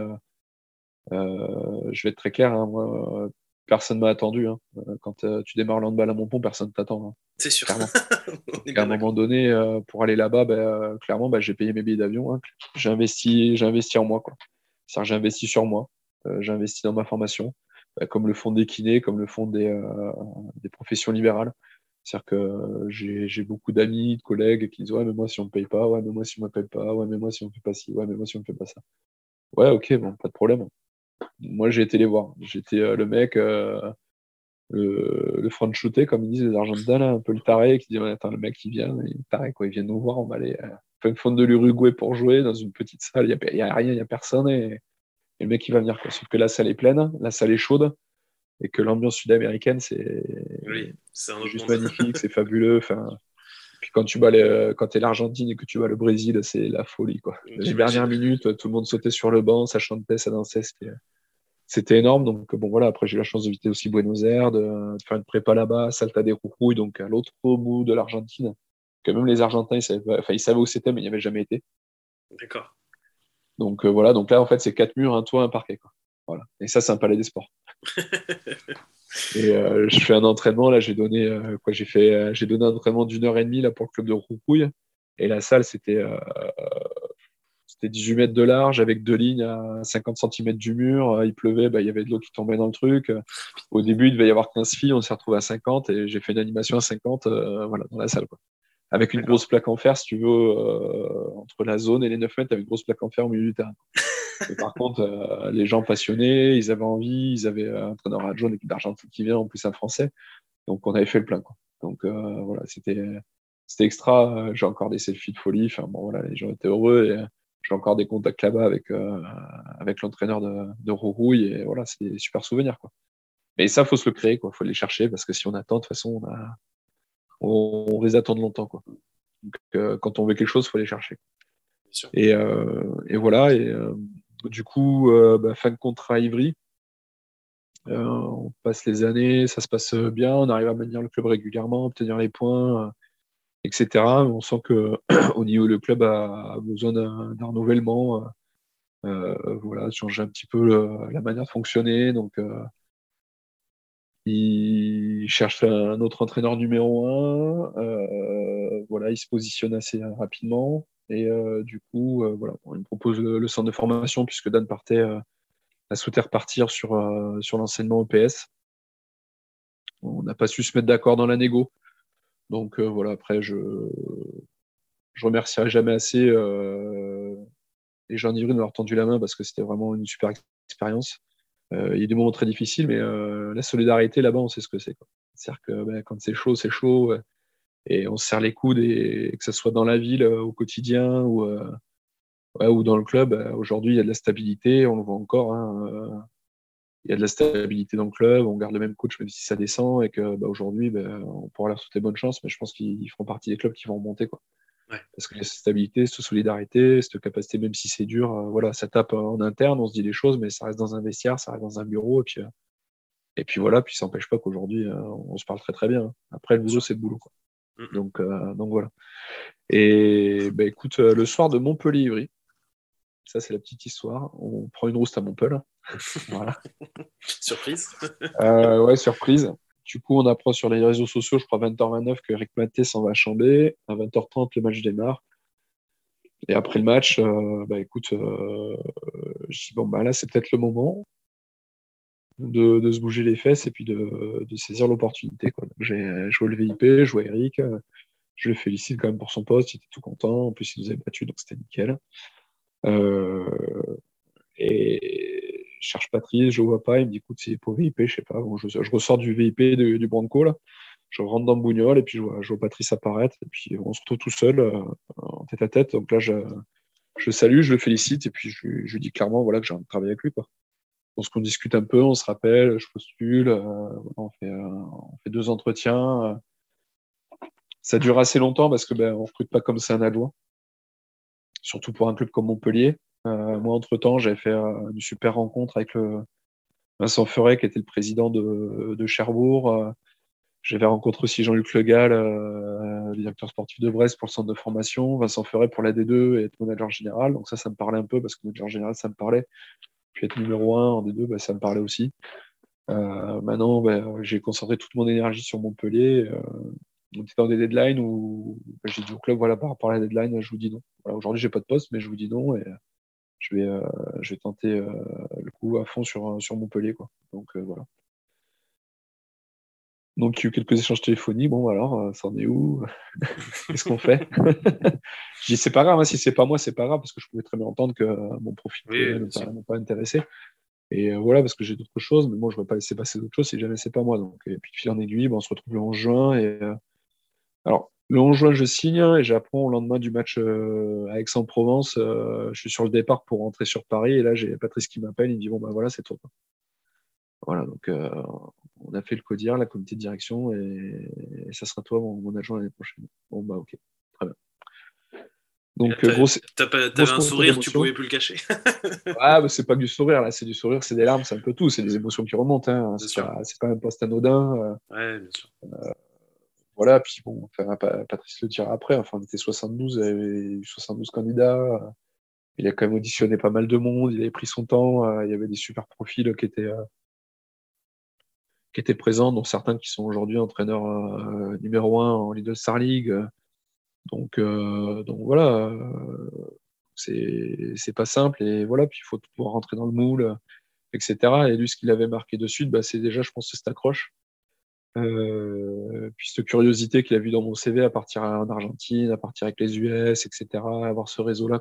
euh, je vais être très clair, hein, moi, personne m'a attendu. Hein. Euh, quand euh, tu démarres l'handball à Montpont, personne t'attend. Hein. C'est sûr. à un moment donné, pour aller là-bas, bah, clairement, bah, j'ai payé mes billets d'avion. J'ai investi, investi en moi. J'ai investi sur moi. j'ai investi dans ma formation, bah, comme le font des kinés, comme le font des, des professions libérales. C'est-à-dire que j'ai beaucoup d'amis, de collègues qui disent Ouais, mais moi, si on ne me paye pas, ouais, mais moi, si on ne m'appelle pas, ouais, mais moi, si on ne fait pas ci, ouais, mais moi, si on ne fait pas ça. Ouais, ok, bon, pas de problème moi, j'ai été les voir. J'étais euh, le mec, euh, le, le front comme ils disent les Argentins, un peu le taré, qui dit Attends, le mec, il vient, il est taré, quoi, il vient nous voir, on va aller euh, faire une fond de l'Uruguay pour jouer dans une petite salle, il n'y a, rien, il n'y a personne, et, le mec, il va venir. Sauf que la salle est pleine, la salle est chaude, et que l'ambiance sud-américaine, c'est juste magnifique, c'est fabuleux. Enfin, puis quand tu les, quand es l'Argentine et que tu vas le Brésil, c'est la folie. Quoi. Les dernières minutes, tout le monde sautait sur le banc, ça chantait, ça dansait. C'était énorme. Donc, bon, voilà. Après, j'ai eu la chance de visiter aussi Buenos Aires, de, faire une prépa là-bas, Salta des Rourouilles, donc à l'autre bout de l'Argentine. Que même les Argentins, ils savaient, enfin, ils savaient où c'était, mais ils n'y avaient jamais été. D'accord. Donc, euh, voilà. Donc là, en fait, c'est quatre murs, un toit, un parquet. Quoi. Voilà. Et ça, c'est un palais des sports. Et euh, je fais un entraînement, là, j'ai donné, euh, quoi, j'ai fait, euh, j'ai donné un entraînement d'une heure et demie là, pour le club de Roucouille. Et la salle, c'était, c'était 18 mètres de large avec deux lignes à 50 cm du mur. Il pleuvait, bah, il y avait de l'eau qui tombait dans le truc. Au début, il devait y avoir 15 filles, on s'est retrouvé à 50 et j'ai fait une animation à 50 voilà, dans la salle. Quoi. Avec une grosse plaque en fer, si tu veux, entre la zone et les 9 mètres, avec une grosse plaque en fer au milieu du terrain par contre, euh, les gens passionnés, ils avaient envie, ils avaient un entraîneur adjoint d'équipe d'Argentine qui vient, en plus un français. Donc, on avait fait le plein. Quoi. Donc, euh, voilà, c'était, c'était extra. J'ai encore des selfies de folie. Enfin, bon, voilà, les gens étaient heureux et j'ai encore des contacts là-bas avec, euh, avec l'entraîneur de, de Rourouille. Et voilà, c'est des super souvenirs. Quoi. Mais ça, faut se le créer. Il faut les chercher parce que si on attend, de toute façon, on, a... on, les attend longtemps. Quoi. Donc, quand on veut quelque chose, il faut les chercher. Et, et, voilà. Et, du coup, euh, bah, fin de contrat à Ivry. Euh, on passe les années, ça se passe bien, on arrive à maintenir le club régulièrement, obtenir les points, euh, etc. on sent que au niveau le club a, besoin d'un renouvellement, voilà, changer un petit peu la manière de fonctionner. Donc, il cherche un autre entraîneur numéro un. voilà, il se positionne assez rapidement. Et euh, du coup, euh, voilà, on propose le, centre de formation puisque Dan partait, euh, a souhaité repartir sur, sur l'enseignement EPS. On n'a pas su se mettre d'accord dans la négo. Donc voilà, après, je je remercierai jamais assez les gens d'Ivry de m'avoir tendu la main parce que c'était vraiment une super expérience. il y a des moments très difficiles, mais la solidarité là-bas, on sait ce que c'est. C'est-à-dire que ben, quand c'est chaud, c'est chaud et on se serre les coudes et, que ce soit dans la ville euh, au quotidien ou, euh, ou dans le club. Euh, aujourd'hui, il y a de la stabilité, on le voit encore. Hein, il y a de la stabilité dans le club, on garde le même coach même si ça descend et que bah, aujourd'hui, bah, on pourra leur souhaiter bonne chance, mais je pense qu'ils feront partie des clubs qui vont remonter. Quoi. Parce que cette stabilité, cette solidarité, cette capacité, même si c'est dur, voilà, ça tape en interne, on se dit les choses, mais ça reste dans un vestiaire, ça reste dans un bureau, et puis, et puis voilà, puis ça n'empêche pas qu'aujourd'hui, on se parle très très bien. Après, le boulot, c'est le boulot. Quoi. Donc, euh, donc voilà. Et bah, écoute, euh, le soir de Montpellier-Ivry, Ça, c'est la petite histoire. On prend une rouste à Montpellier. voilà. surprise. euh, ouais, surprise. Du coup, on apprend sur les réseaux sociaux, je crois 20h29, que Eric Maté s'en va à Chambé. À 20h30, le match démarre. Et après le match, euh, bah écoute, je dis bon, bah là, c'est peut-être le moment de, de, se bouger les fesses et puis de, de saisir l'opportunité. J'ai joué le VIP, je vois Eric, je le félicite quand même pour son poste, il était tout content. En plus, il nous avait battu, donc c'était nickel. Euh, et je cherche Patrice, je ne vois pas. Il me dit écoute, c'est pour VIP, je sais pas. Bon, je, je, ressors du VIP du Branco, là. Je rentre dans le Bougnol et puis je vois, je vois, Patrice apparaître. Et puis on se retrouve tout seul, euh, en tête à tête. Donc là, je, je salue, je le félicite et puis je, je lui dis clairement voilà, que j'ai envie de travailler avec lui. Quoi. Donc qu'on discute un peu, on se rappelle, je postule, euh, on, fait, euh, on, fait, deux entretiens. Ça dure assez longtemps parce que ben, on recrute pas comme ça un adjoint, surtout pour un club comme Montpellier. Euh, moi, entre-temps, j'avais fait euh, une super rencontre avec Vincent Ferret, qui était le président de, Cherbourg. Euh, j'avais rencontré aussi Jean-Luc Legal, le directeur sportif de Brest pour le centre de formation, Vincent Ferret pour la D2 et être manager général. Donc ça, ça me parlait un peu parce que manager général, ça me parlait. Puis être numéro 1 en D2, bah, ça me parlait aussi. Euh, maintenant, bah, j'ai concentré toute mon énergie sur Montpellier. Euh, on était dans des deadlines où bah, j'ai dit au club, voilà, par rapport à la deadline, je vous dis non. Voilà, Aujourd'hui, j'ai pas de poste, mais je vous dis non et je vais, euh, je vais tenter euh, le coup à fond sur, sur Montpellier. Quoi. Donc euh, voilà. Donc, il y a eu quelques échanges téléphoniques. Bon, alors, ça en est où? Qu'est-ce qu'on fait? Je dis, c'est pas grave, hein, si c'est pas moi, c'est pas grave, parce que je pouvais très bien entendre que mon profil ne m'a pas, intéressé. Et voilà, parce que j'ai d'autres choses, mais moi, je ne vais pas laisser passer d'autres choses si jamais c'est pas moi. Donc, et puis, fil en aiguille, on se retrouve le 11 juin. Et, alors, le 11 juin, je signe et j'apprends au lendemain du match à Aix-en-Provence. je suis sur le départ pour rentrer sur Paris et là, j'ai Patrice qui m'appelle. Il me dit Bon, ben voilà, c'est toi. Voilà, donc on a fait le CODIR, la comité de direction et, ça sera toi, mon, adjoint l'année prochaine. Bon, bah, ok, très bien. Donc, t'avais un sourire, tu pouvais plus le cacher. ah, bah, c'est pas du sourire, là, c'est du sourire, c'est des larmes, c'est un peu tout, c'est des émotions qui remontent. Hein. C'est pas, pas, un poste anodin. ouais, bien sûr. Euh, voilà, puis bon, enfin, Patrice le dira après, enfin, on était 72, il y avait eu 72 candidats. Il a quand même auditionné pas mal de monde, il avait pris son temps, il y avait des super profils qui étaient, qui étaient présents, dont certains qui sont aujourd'hui entraîneurs numéro 1 en Lidl Star League. Donc, donc voilà, c'est pas simple, et voilà, puis il faut pouvoir rentrer dans le moule, etc. Et lui, ce qu'il avait marqué dessus, bah, c'est déjà, je pense, cette accroche. Euh, puis cette curiosité qu'il a vu dans mon CV à partir en Argentine, à partir avec les US, etc., avoir ce réseau-là.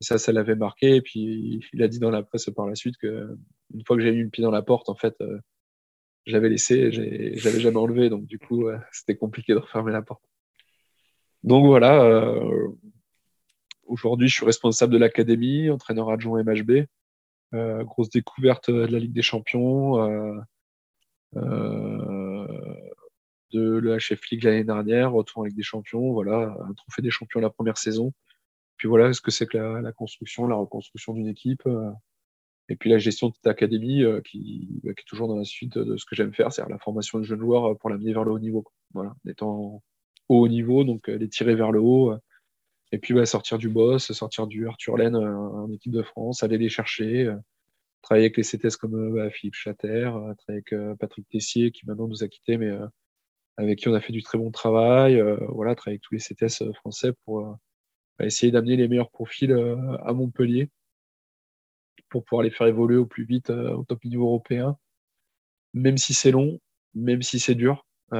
Et ça, ça l'avait marqué. Et puis il a dit dans la presse par la suite que une fois que j'ai mis le pied dans la porte, en fait, euh, j'avais laissé, j'avais jamais enlevé. Donc du coup, c'était compliqué de refermer la porte. Donc voilà. Euh, aujourd'hui, je suis responsable de l'académie, entraîneur adjoint MHB. Euh, grosse découverte de la Ligue des Champions. Euh, de l'HF League l'année dernière, retour avec des champions, voilà, un trophée des champions la première saison. Puis voilà ce que c'est que la, construction, la reconstruction d'une équipe. Euh, et puis la gestion de cette académie euh, qui, bah, qui, est toujours dans la suite de ce que j'aime faire, c'est-à-dire la formation de jeunes joueurs pour l'amener vers le haut niveau. Voilà, étant au haut niveau, donc les tirer vers le haut. et puis bah, sortir du boss, sortir du Arthur Laine en équipe de France, aller les chercher travailler avec les CTS comme bah, Philippe Chatter, travailler avec Patrick Tessier qui maintenant nous a quittés, mais avec qui on a fait du très bon travail. Euh, voilà, travailler avec tous les CTS euh, français pour euh, essayer d'amener les meilleurs profils à Montpellier pour pouvoir les faire évoluer au plus vite au top niveau européen, même si c'est long, même si c'est dur. et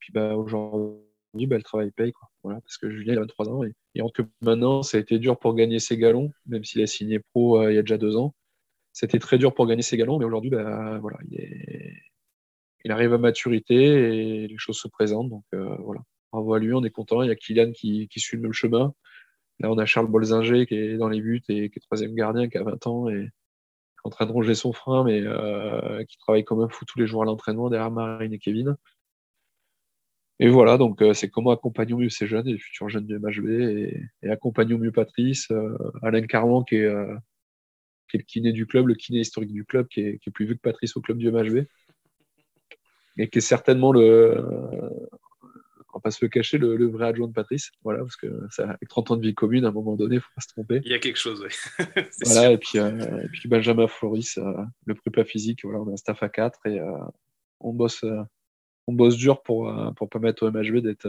puis bah, aujourd'hui, bah, le travail paye. Parce que Julien, il a 23 ans et maintenant, ça a été dur pour gagner ses galons, même s'il a signé pro il y a déjà deux ans. C'était très dur pour gagner ses galons, mais aujourd'hui, bah, voilà, il arrive à maturité et les choses se présentent. Donc euh, voilà, bravo à lui, on est content. Il y a Kylian qui, suit le même chemin. Là, on a Charles Bolzinger qui est dans les buts et qui est troisième gardien, qui a 20 ans et qui est en train de ronger son frein, mais euh, qui travaille comme un fou tous les jours à l'entraînement derrière Marine et Kevin. Et voilà, donc euh, c'est comment accompagnons mieux ces jeunes, les futurs jeunes du MHB, et, et accompagnons mieux Patrice, Alain Carman qui est, qui est, le kiné du club, le kiné historique du club, qui est, qui est plus vu que Patrice au club du MHB et qui est certainement le, va pas se le cacher, le, vrai adjoint de Patrice. Voilà, parce que ça, avec 30 ans de vie commune, à un moment donné, il ne faut pas se tromper. Il y a quelque chose, oui. voilà, et puis, et puis, Benjamin Floris, le prépa physique, voilà, on a un staff à 4 et on bosse on bosse dur pour pour permettre au MHV d'être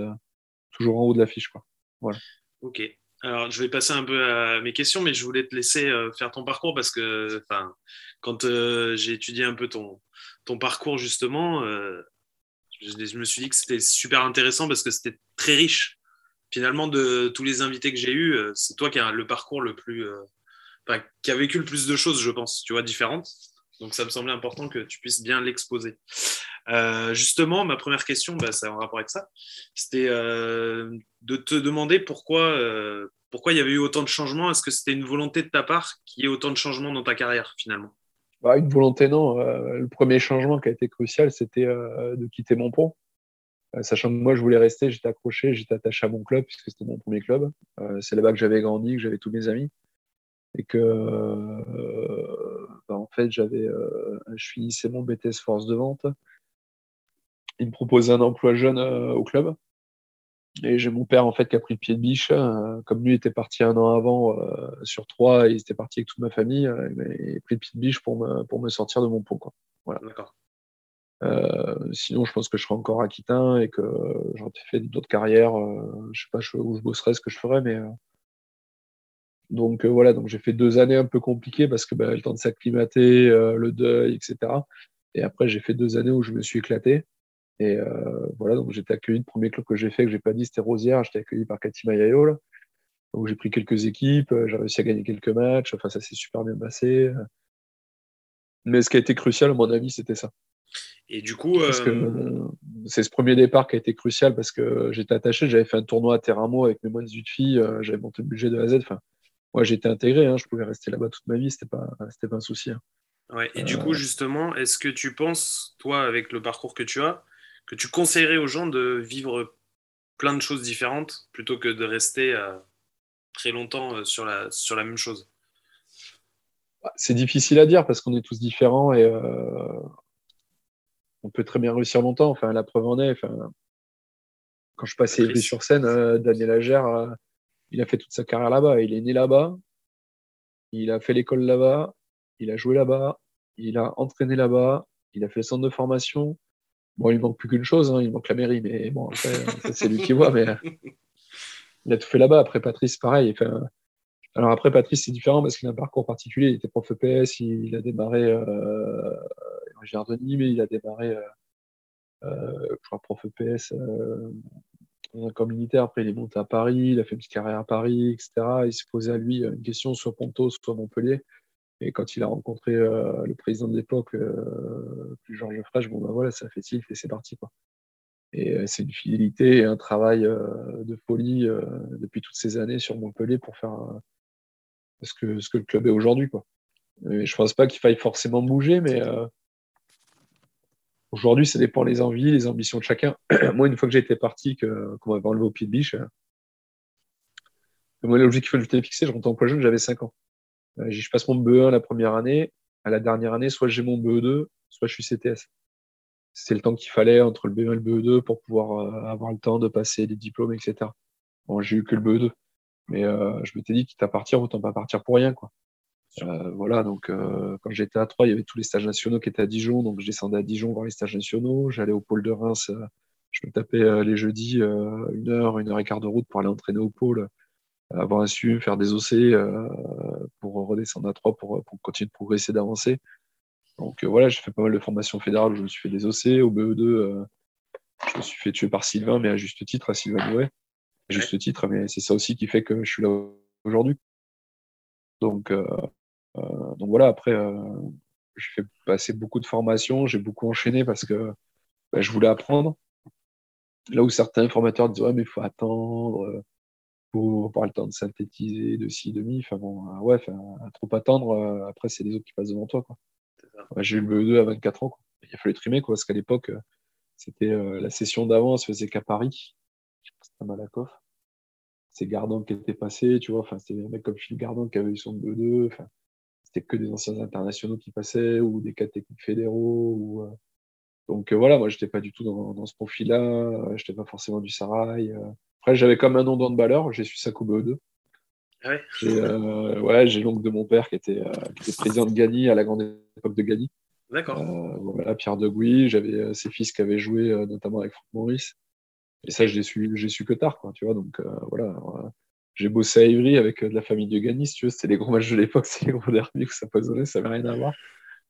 toujours en haut de l'affiche. Quoi. Voilà. Ok. Alors, je vais passer un peu à mes questions, mais je voulais te laisser euh, faire ton parcours parce que quand euh, j'ai étudié un peu ton, ton parcours, justement, euh, je, me suis dit que c'était super intéressant parce que c'était très riche. Finalement, de tous les invités que j'ai eus, c'est toi qui as le parcours le plus. qui a vécu le plus de choses, je pense, tu vois, différentes. Donc, ça me semblait important que tu puisses bien l'exposer. Euh, justement, ma première question, bah, c'est en rapport avec ça, c'était euh, de te demander pourquoi, euh, pourquoi il y avait eu autant de changements. Est-ce que c'était une volonté de ta part qu'il y ait autant de changements dans ta carrière finalement? Bah, Une volonté, non. le premier changement qui a été crucial, c'était de quitter mon pont. Sachant que moi, je voulais rester, j'étais accroché, j'étais attaché à mon club, puisque c'était mon premier club. c'est là-bas que j'avais grandi, que j'avais tous mes amis. Et que, bah, en fait, j'avais, je finissais mon BTS Force de vente il me proposait un emploi jeune euh, au club. Et j'ai mon père en fait qui a pris le pied de biche. Euh, comme lui était parti un an avant euh, sur trois, et il était parti avec toute ma famille. il a pris le pied de biche pour me, pour me sortir de mon pont. Quoi. Voilà. D'accord. sinon, je pense que je serais encore Aquitain et que j'aurais fait d'autres carrières. je sais pas où je bosserais, ce que je ferais, mais donc voilà. Donc j'ai fait deux années un peu compliquées parce que bah, le temps de s'acclimater, le deuil, etc. Et après j'ai fait deux années où je me suis éclaté. Et euh, voilà, donc j'étais accueilli. Le premier club que j'ai fait, que j'ai pas dit, c'était Rosière. J'étais accueilli par Cathy Mayayol. Donc j'ai pris quelques équipes, euh, j'ai réussi à gagner quelques matchs. Enfin, ça s'est super bien passé. Mais ce qui a été crucial, à mon avis, c'était ça. Et du coup, euh, c'est ce premier départ qui a été crucial parce que j'étais attaché. J'avais fait un tournoi à Teramo avec mes moins de 18 filles. J'avais monté le budget de la Z. Enfin, moi, j'étais intégré. Hein, je pouvais rester là-bas toute ma vie. C'était pas, c'était pas un souci. Hein. Ouais, et du coup, justement, est-ce que tu penses, toi, avec le parcours que tu as, que tu conseillerais aux gens de vivre plein de choses différentes plutôt que de rester euh, très longtemps euh, sur la, sur la même chose? Bah, C'est difficile à dire parce qu'on est tous différents et euh, on peut très bien réussir longtemps. Enfin, la preuve en est. Enfin, quand je passais sur scène, Daniel Agère, il a fait toute sa carrière là-bas. Il est né là-bas, il a fait l'école là-bas, il a joué là-bas, il a entraîné là-bas, il a fait le centre de formation, Bon, il manque plus qu'une chose, hein, il manque la mairie, mais bon, c'est lui qui voit, mais il a tout fait là-bas. Après, Patrice, pareil. alors après, Patrice, c'est différent parce qu'il a un parcours particulier. Il était prof EPS, il, a démarré euh, en Denis, mais il a démarré, euh, euh, prof EPS euh, dans un camp militaire. Après, il est monté à Paris, il a fait une petite carrière à Paris, etc. Il s'est posé à lui une question sur Ponto, soit Montpellier. Et quand il a rencontré euh, le président de l'époque, euh, Georges Frêche, bon ben voilà, ça fait tilt et c'est parti. Quoi. Et euh, c'est une fidélité et un travail de folie depuis toutes ces années sur Montpellier pour faire ce, que, ce que le club est aujourd'hui. Quoi. Et je pense pas qu'il faille forcément bouger, mais aujourd'hui, ça dépend des envies, les ambitions de chacun. Moi, une fois que j'étais parti, qu'on m'avait enlevé au pied de biche, moi, l'objectif que je m'étais fixé, je rentre en poids jeune, j'avais 5 ans. Euh, je passe mon BE1 la première année. À la dernière année, soit j'ai mon BE2, soit je suis CTS. C'était le temps qu'il fallait entre le BE1 et le BE2 pour pouvoir euh, avoir le temps de passer les diplômes, etc. Bon, j'ai eu que le BE2. Mais euh, je m'étais dit, quitte à partir, autant pas partir pour rien. Quoi. voilà, donc quand j'étais à Troyes, il y avait tous les stages nationaux qui étaient à Dijon. Donc je descendais à Dijon voir les stages nationaux. J'allais au pôle de Reims. je me tapais les jeudis une heure, une heure et quart de route pour aller entraîner au pôle avoir SU, faire des OC euh, pour redescendre à 3 pour, pour continuer de progresser, d'avancer. Donc euh, voilà, j'ai fait pas mal de formations fédérales où je me suis fait des OC. Au BE2, euh, je me suis fait tuer par Sylvain, mais à juste titre, à Sylvain Nouet. À juste titre, mais c'est ça aussi qui fait que je suis là aujourd'hui. Donc, donc voilà, après, j'ai fait passer beaucoup de formations, j'ai beaucoup enchaîné parce que bah, je voulais apprendre. Là où certains formateurs disent Ouais, mais il faut attendre, pour avoir le temps de synthétiser de ci, de mi. Enfin bon, euh, ouais, à trop attendre, euh, après, c'est les autres qui passent devant toi. Quoi. j'ai eu le BE2 à 24 ans. Quoi. Il a fallu trimer, quoi, parce qu'à l'époque, euh, c'était la session d'avant, se faisait qu'à Paris. C'était à Malakoff. C'est Gardon qui était passé, tu vois. Enfin, c'était un mec comme Philippe Gardon qui avait eu son BE2. Enfin, c'était que des anciens internationaux qui passaient, ou des cas techniques fédéraux, ou Donc voilà, moi, j'étais pas du tout dans, ce profil-là. Je n'étais pas forcément du Sarail. Après, j'avais comme un nom d'handballeur. J'ai su Sakou BO2. Ah ouais Ouais, j'ai l'oncle de mon père qui était, qui était président de Gagny à la grande époque de Gagny. D'accord. voilà, Pierre de Gouy. J'avais ses fils qui avaient joué notamment avec Franck Maurice. Et ça, je l'ai su, j'ai su que tard, quoi, tu vois. Donc voilà j'ai bossé à Ivry avec de la famille de Gagny, tu veux, c'était les gros matchs de l'époque, c'est les gros derby où ça posait, ça n'avait rien à voir.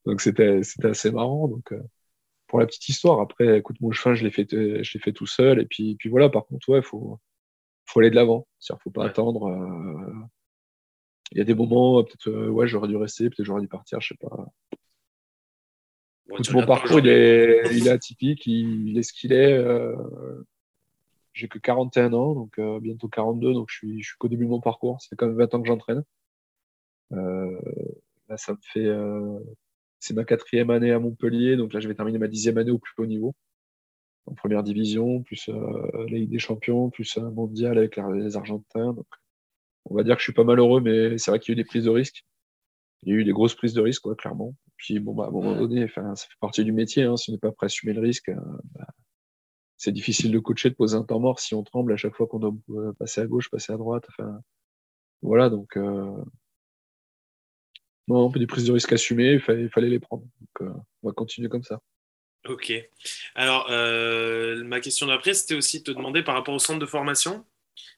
Donc c'était assez marrant. Donc, pour la petite histoire, après, écoute, mon chemin, je l'ai fait, je fait tout seul. Et puis, puis voilà, par contre, ouais, il faut, faut aller de l'avant. Il ne faut pas attendre. Il y a des moments, peut-être, ouais, j'aurais dû rester, peut-être j'aurais dû partir, je sais pas. mon parcours, il est, il est, atypique, il, est ce qu'il est j'ai que 41 ans, donc euh, bientôt 42, donc je suis, je suis qu'au début de mon parcours. C'est quand même 20 ans que j'entraîne. Euh, là, ça me fait. Euh, c'est ma quatrième année à Montpellier, donc là, je vais terminer ma dixième année au plus haut niveau. En première division, plus la Ligue des Champions, plus un mondial avec les Argentins. Donc, on va dire que je suis pas malheureux, mais c'est vrai qu'il y a eu des prises de risque. Il y a eu des grosses prises de risque, quoi, clairement. Puis, bon, bah, à un moment donné, ça fait partie du métier. Hein, si on n'est pas prêt à assumer le risque, bah, c'est difficile de coacher, de poser un temps mort si on tremble à chaque fois qu'on doit euh, passer à gauche, passer à droite. Enfin, voilà, donc euh... non, des prises de risque assumées, il fallait, il fallait les prendre. Donc, euh, on va continuer comme ça. Ok. Alors, euh, ma question d'après, c'était aussi de te demander par rapport au centre de formation,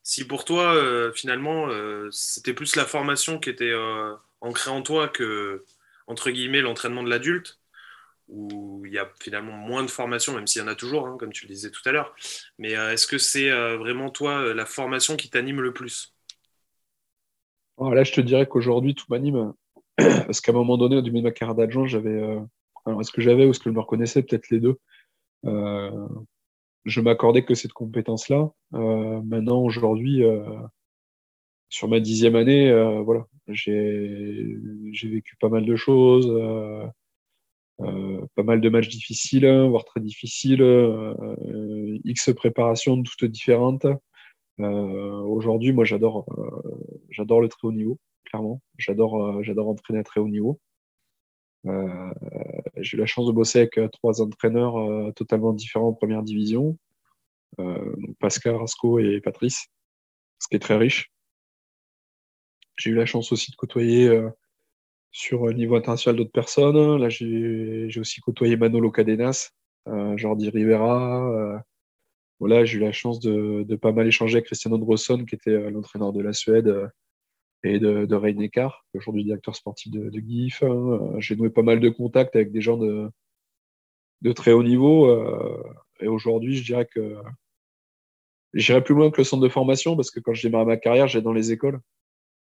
si pour toi, finalement, c'était plus la formation qui était ancrée en toi que, entre guillemets, l'entraînement de l'adulte, où il y a finalement moins de formation, même s'il y en a toujours, hein, comme tu le disais tout à l'heure. Mais euh, est-ce que c'est euh, vraiment toi euh, la formation qui t'anime le plus? Là, je te dirais qu'aujourd'hui, tout m'anime. Parce qu'à un moment donné, au début de ma carrière d'adjoint, j'avais. Alors, est-ce que j'avais ou est-ce que je me reconnaissais? Peut-être les deux. je m'accordais que cette compétence-là. maintenant, aujourd'hui, sur ma dixième année, voilà, j'ai vécu pas mal de choses. Euh, pas mal de matchs difficiles, voire très difficiles, euh, X préparations toutes différentes. Euh, aujourd'hui, moi, j'adore, j'adore le très haut niveau, clairement. J'adore, j'adore entraîner à très haut niveau. J'ai eu la chance de bosser avec trois entraîneurs totalement différents en première division, Pascal, Rasco et Patrice, ce qui est très riche. J'ai eu la chance aussi de côtoyer sur le niveau international d'autres personnes. Là, j'ai aussi côtoyé Manolo Cadenas, euh, Jordi Rivera. Euh, voilà, j'ai eu la chance de, de, pas mal échanger avec Cristiano Drosson, qui était euh, l'entraîneur de la Suède, euh, et de, de Reine Eckart, aujourd'hui directeur sportif de, de GIF. Hein. J'ai noué pas mal de contacts avec des gens de, de très haut niveau. et aujourd'hui, je dirais que j'irai plus loin que le centre de formation, parce que quand je démarrais ma carrière, j'étais dans les écoles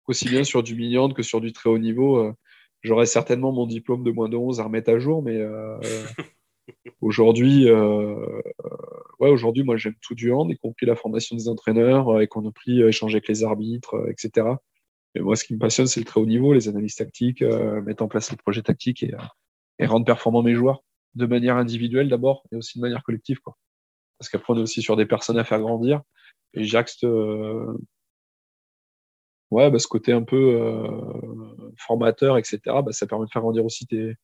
aussi bien sur du million que sur du très haut niveau j'aurais certainement mon diplôme de moins de 11 à remettre à jour, mais euh, aujourd'hui, euh, ouais, aujourd'hui, moi, j'aime tout du hand, y compris la formation des entraîneurs, y compris échanger avec les arbitres, etc. Mais moi, ce qui me passionne, c'est le très haut niveau, les analyses tactiques, mettre en place les projets tactiques et, et, rendre performants mes joueurs de manière individuelle d'abord, et aussi de manière collective, quoi. Parce qu'après, on est aussi sur des personnes à faire grandir. Et j'axe ouais, bah, ce côté un peu euh, formateur, etc., bah, ça permet de faire grandir aussi tes,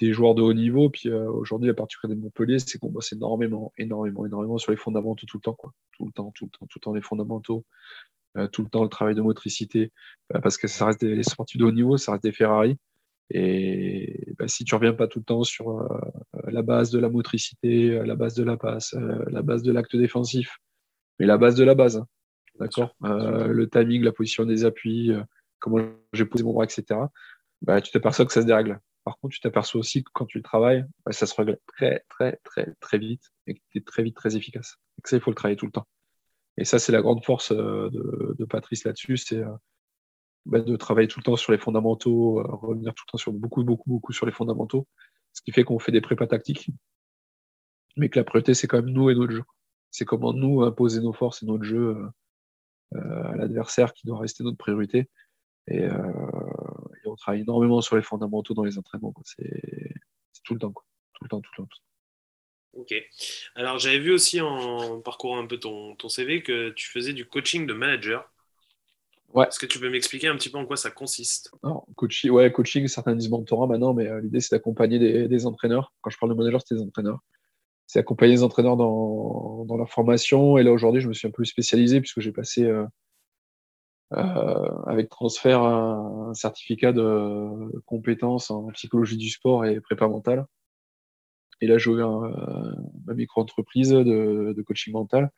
joueurs de haut niveau. Puis euh, aujourd'hui, la particularité de Montpellier, c'est qu'on bosse énormément, énormément, énormément sur les fondamentaux tout le temps, quoi. Tout le temps, tout le temps, tout le temps les fondamentaux, euh, tout le temps le travail de motricité, parce que ça reste des, les sportifs de haut niveau, ça reste des Ferrari. Et bah, si tu reviens pas tout le temps sur la base de la motricité, la base de la passe, la base de l'acte défensif, mais la base de la base, hein, d'accord euh, Le timing, la position des appuis, euh, comment j'ai posé mon bras, etc. Bah, tu t'aperçois que ça se dérègle. Par contre, tu t'aperçois aussi que quand tu le travailles, bah, ça se règle très, très, très, très vite et que tu es très vite, très efficace. Et que ça, il faut le travailler tout le temps. Et ça, c'est la grande force euh, de, Patrice là-dessus, c'est bah, de travailler tout le temps sur les fondamentaux, revenir tout le temps sur beaucoup, beaucoup, beaucoup sur les fondamentaux, ce qui fait qu'on fait des prépas tactiques, mais que la priorité, c'est quand même nous et notre jeu. C'est comment nous imposer nos forces et notre jeu euh, à l'adversaire qui doit rester notre priorité. Et, euh, on travaille énormément sur les fondamentaux dans les entraînements. C'est tout le temps, quoi. tout le temps, tout le temps. Ok. Alors j'avais vu aussi en parcourant un peu ton, ton, CV que tu faisais du coaching de manager. Ouais. Est-ce que tu peux m'expliquer un petit peu en quoi ça consiste? Alors, coaching, ouais, coaching, certains disent mentorat maintenant, mais l'idée c'est d'accompagner des, entraîneurs. Quand je parle de manager, c'est des entraîneurs. C'est accompagner les entraîneurs dans, dans, leur formation. Et là, aujourd'hui, je me suis un peu spécialisé puisque j'ai passé euh, avec transfert un, certificat de compétences en psychologie du sport et prépa mentale. Et là, j'ai ouvert ma micro-entreprise de, de, coaching mental.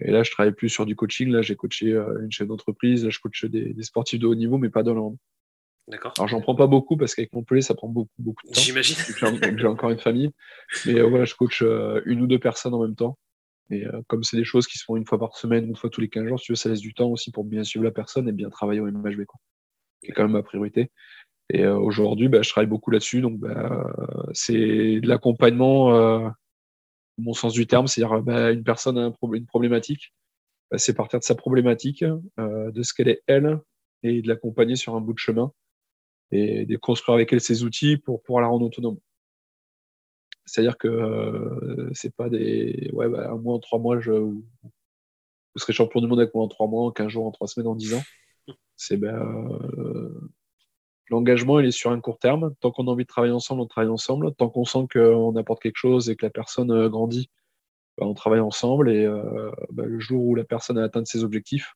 Et là, je travaille plus sur du coaching. Là, j'ai coaché euh, une chaîne d'entreprise. Là, je coach des, des, sportifs de haut niveau, mais pas dans le. D'accord. Alors, j'en prends pas beaucoup parce qu'avec mon pelé, ça prend beaucoup, beaucoup de temps. J'imagine. J'ai encore une famille. Mais euh, voilà, je coach une ou deux personnes en même temps. Et euh, comme c'est des choses qui se font une fois par semaine, une fois tous les 15 jours, tu veux, ça laisse du temps aussi pour bien suivre la personne et bien travailler au MHB, quoi. Qui est quand même ma priorité. Et euh, aujourd'hui, bah, je travaille beaucoup là-dessus. Donc, bah, c'est de l'accompagnement, euh, mon sens du terme, c'est-à-dire bah, une personne a une problématique. Bah, c'est partir de sa problématique, de ce qu'elle est elle, et de l'accompagner sur un bout de chemin et de construire avec elle ses outils pour pouvoir la rendre autonome. C'est-à-dire que euh, c'est pas des. Ouais, bah, un mois en trois mois, je, vous serez champion du monde avec moi en trois mois, en 15 jours, en trois semaines, en dix ans. C'est ben, euh, l'engagement, il est sur un court terme. Tant qu'on a envie de travailler ensemble, on travaille ensemble. Tant qu'on sent qu'on apporte quelque chose et que la personne euh, grandit, ben, on travaille ensemble. Et ben, le jour où la personne a atteint ses objectifs,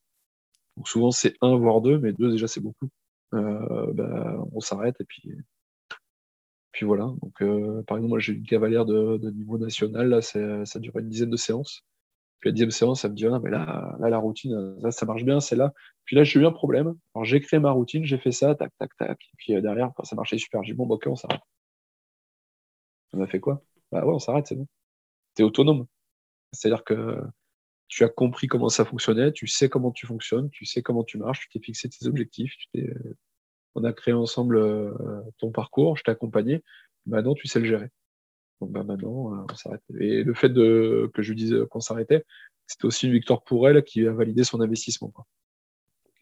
souvent c'est un voire deux, mais deux déjà c'est beaucoup. Ben, on s'arrête et puis puis voilà. Donc, euh, par exemple, moi, j'ai une cavalière de, niveau national. Là, ça dure une dizaine de séances. Puis la dixième séance, ça me dit, ah, mais là, là, la routine, là, ça marche bien, c'est là. Puis là, j'ai eu un problème. Alors, j'ai créé ma routine, j'ai fait ça, tac, tac, tac. Et puis euh, derrière, ça marchait super. J'ai dit, bon, bah, ok, on s'arrête. On a fait quoi? Bah ouais, on s'arrête, c'est bon. Tu es autonome. C'est-à-dire que tu as compris comment ça fonctionnait, tu sais comment tu fonctionnes, tu sais comment tu marches, tu t'es fixé tes objectifs, tu t'es on a créé ensemble euh, ton parcours, je t'ai accompagné, maintenant tu sais le gérer. Donc bah, maintenant, euh, on s'arrête. Et le fait de, que je lui dise qu'on s'arrêtait, c'était aussi une victoire pour elle qui a validé son investissement.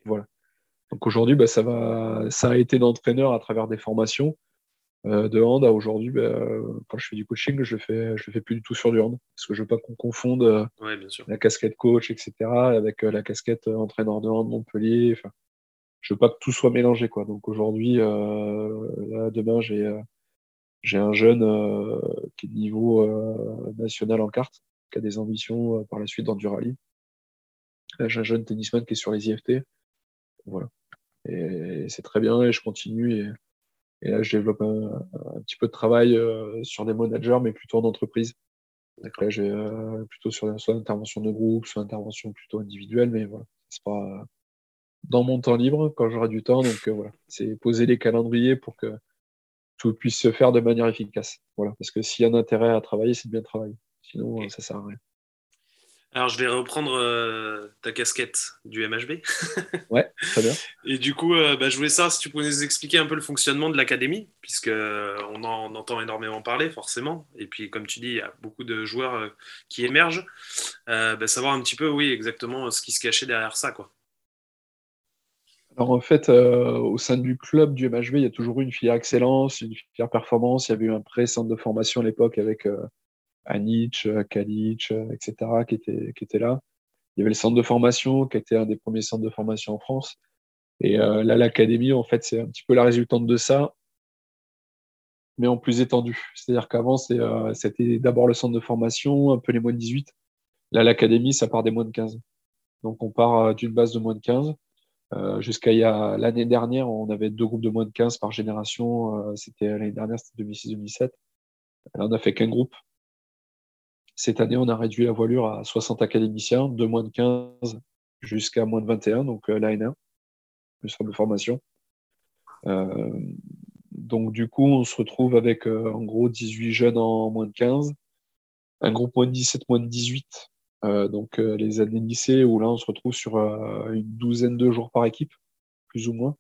Voilà. Donc aujourd'hui, bah, ça, va, ça a été d'entraîneur à travers des formations euh, de hand à aujourd'hui. Bah, quand je fais du coaching, je le fais, je le fais plus du tout sur du hand parce que je veux pas qu'on confonde la casquette coach, etc., avec la casquette entraîneur de hand Montpellier. Enfin, je veux pas que tout soit mélangé quoi. Donc aujourd'hui, euh, demain j'ai euh, j'ai un jeune euh, qui est de niveau national en carte, qui a des ambitions par la suite dans du rallye. j'ai un jeune tennisman qui est sur les IFT. Voilà. Et, c'est très bien et je continue et, et là je développe un, petit peu de travail sur des managers mais plutôt en entreprise. Là j'ai plutôt sur soit intervention de groupe, soit intervention plutôt individuelle, mais voilà, c'est pas dans mon temps libre quand j'aurai du temps. Donc euh, voilà, c'est poser les calendriers pour que tout puisse se faire de manière efficace. Voilà, parce que s'il y a un intérêt à travailler, c'est de bien travailler. Sinon, ça ça sert à rien. Alors, je vais reprendre euh, ta casquette du MHB. ouais, très bien. Et du coup, euh, bah, je voulais savoir si tu pouvais nous expliquer un peu le fonctionnement de l'académie, puisque on en entend énormément parler, forcément. Et puis, comme tu dis, il y a beaucoup de joueurs qui émergent. Bah, savoir un petit peu, oui, exactement ce qui se cachait derrière ça, quoi. Alors en fait, euh, au sein du club du MHV, il y a toujours eu une filière excellence, une filière performance. Il y avait eu un pré-centre de formation à l'époque avec euh, Anic, euh, Kalic, etc., qui étaient, qui était là. Il y avait le centre de formation, qui était un des premiers centres de formation en France. Et là, l'académie, en fait, c'est un petit peu la résultante de ça, mais en plus étendu. C'est-à-dire qu'avant, c'était d'abord le centre de formation, un peu les moins de 18. Là, l'académie, ça part des moins de 15. Donc, on part d'une base de moins de 15 euh, jusqu'à l'année dernière, on avait deux groupes de moins de 15 par génération. Euh, c'était l'année dernière, c'était 2006-2007. on n'a fait qu'un groupe. Cette année, on a réduit la voilure à 60 académiciens, de moins de 15 jusqu'à moins de 21, donc euh, l'AN1, plus de formation. donc du coup, on se retrouve avec en gros 18 jeunes en moins de 15, un groupe moins de 17, moins de 18 euh, donc euh, les années lycée où là on se retrouve sur euh, une douzaine de jours par équipe, plus ou moins.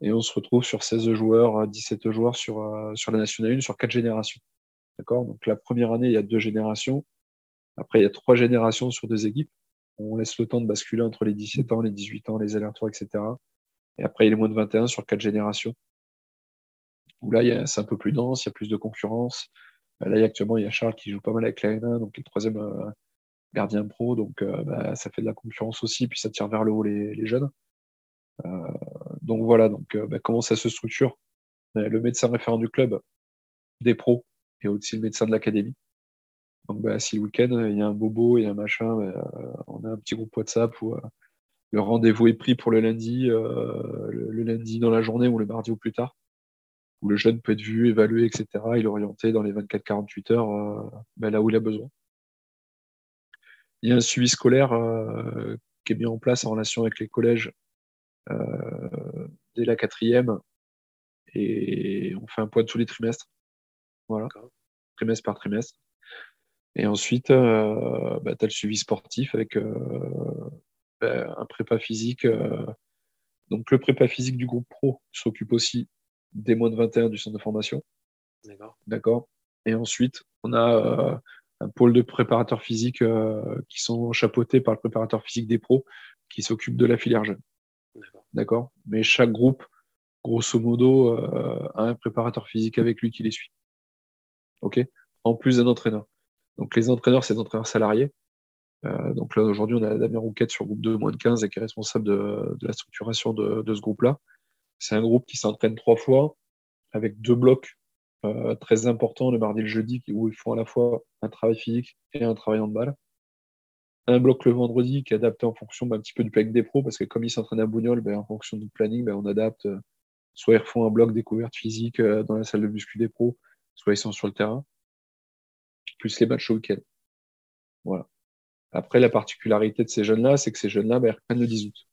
Et on se retrouve sur 16 joueurs, 17 joueurs sur, sur la Nationale 1 sur quatre générations. D'accord? Donc la première année, il y a deux générations. Après, il y a trois générations sur deux équipes. On laisse le temps de basculer entre les 17 ans, les 18 ans, les allers-retours, etc. Et après, il les moins de 21 sur quatre générations. Où là, c'est un peu plus dense, il y a plus de concurrence. Là, actuellement, il y a Charles qui joue pas mal avec la 1 donc le troisième gardien pro, donc euh, bah, ça fait de la concurrence aussi, puis ça tire vers le haut les, jeunes. donc voilà, donc bah, comment ça se structure? Le médecin référent du club, des pros et aussi le médecin de l'académie. Donc bah, si le week-end il y a un bobo, il y a un machin, bah, on a un petit groupe WhatsApp où le rendez-vous est pris pour le lundi, le, lundi dans la journée ou le mardi ou plus tard où le jeune peut être vu, évalué, etc. Il est orienté dans les 24-48 heures euh, ben, là où il a besoin. Il y a un suivi scolaire euh, qui est mis en place en relation avec les collèges euh, dès la quatrième et on fait un point tous les trimestres. Voilà, trimestre par trimestre. Et ensuite, ben, tu as le suivi sportif avec ben, un prépa physique. donc le prépa physique du groupe pro s'occupe aussi des moins de 21 du centre de formation. D'accord? Et ensuite, on a euh, un pôle de préparateurs physiques euh, qui sont chapeautés par le préparateur physique des pros qui s'occupe de la filière jeune. D'accord. Mais chaque groupe, grosso modo, euh, a un préparateur physique avec lui qui les suit. OK? En plus d'un entraîneur. Donc les entraîneurs, c'est des entraîneurs salariés. donc là, aujourd'hui, on a Damien Rouquette sur groupe 2 moins de 15 et qui est responsable de, la structuration de ce groupe-là. C'est un groupe qui s'entraîne trois fois avec deux blocs euh, très importants le mardi et le jeudi où ils font à la fois un travail physique et un travail en balle. Un bloc le vendredi qui est adapté en fonction ben, un petit peu du planning des pros parce que comme ils s'entraînent à Bougnol, ben, en fonction du planning, ben, on adapte. Euh, soit ils refont un bloc découverte physique euh, dans la salle de muscu des pros, soit ils sont sur le terrain, plus les matchs au week-end. Voilà. Après, la particularité de ces jeunes-là, c'est que ces jeunes-là, ils reprennent le 10 août.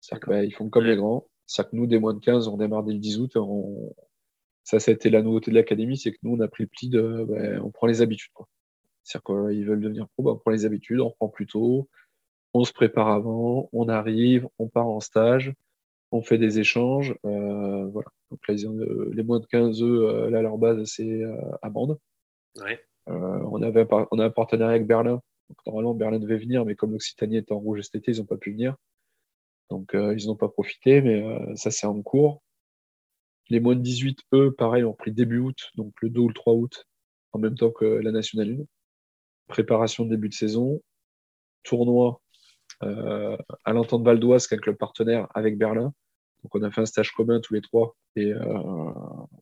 C'est-à-dire qu'ils font comme les grands, c'est-à-dire que nous, des moins de 15, on démarre dès le 10 août. Ça, c'était la nouveauté de l'académie, c'est que nous, on a pris le pli de. Ben, on prend les habitudes. C'est-à-dire qu'ils veulent devenir pro, ben, on prend les habitudes, on reprend plus tôt, on se prépare avant, on arrive, on part en stage, on fait des échanges. Euh, voilà. Donc les moins de 15 eux, là, leur base, c'est euh, à Bande. on, avait on a un partenariat avec Berlin. normalement, Berlin devait venir, mais comme l'Occitanie était en rouge cet été, ils n'ont pas pu venir. Donc, euh, ils n'ont pas profité, mais euh, ça, c'est en cours. Les moins de 18, eux, pareil, ont pris début août, donc le 2 ou le 3 août, en même temps que la Nationale 1. Préparation de début de saison. Tournoi euh, à l'entente valdoise, qui est un club partenaire avec Berlin. Donc, on a fait un stage commun tous les trois et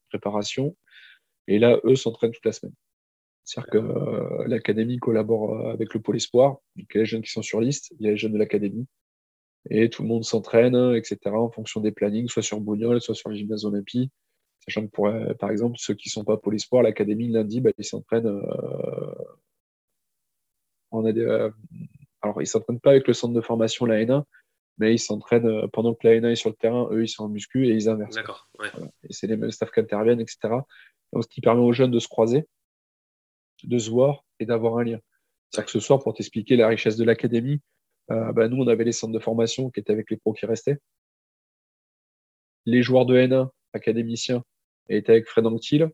préparation. Et là, eux s'entraînent toute la semaine. C'est-à-dire que l'académie collabore avec le pôle espoir. Donc, il y a les jeunes qui sont sur liste, il y a les jeunes de l'académie et tout le monde s'entraîne, etc., en fonction des plannings, soit sur Bougnol, soit sur le gymnase Olympie. Sachant que, pour, euh, par exemple, ceux qui ne sont pas polysport, l'académie, lundi, bah, ils s'entraînent. Euh, on a euh, alors, ils ne s'entraînent pas avec le centre de formation, la N1, mais ils s'entraînent pendant que la N1 est sur le terrain, eux, ils sont en muscu et ils inversent. D'accord. Ouais. Et c'est les mêmes staffs qui interviennent, etc. Donc, ce qui permet aux jeunes de se croiser, de se voir et d'avoir un lien. C'est-à-dire que ce soir, pour t'expliquer la richesse de l'académie, euh, bah, nous, on avait les centres de formation qui étaient avec les pros qui restaient. Les joueurs de N1, académiciens, étaient avec Fred Anctil.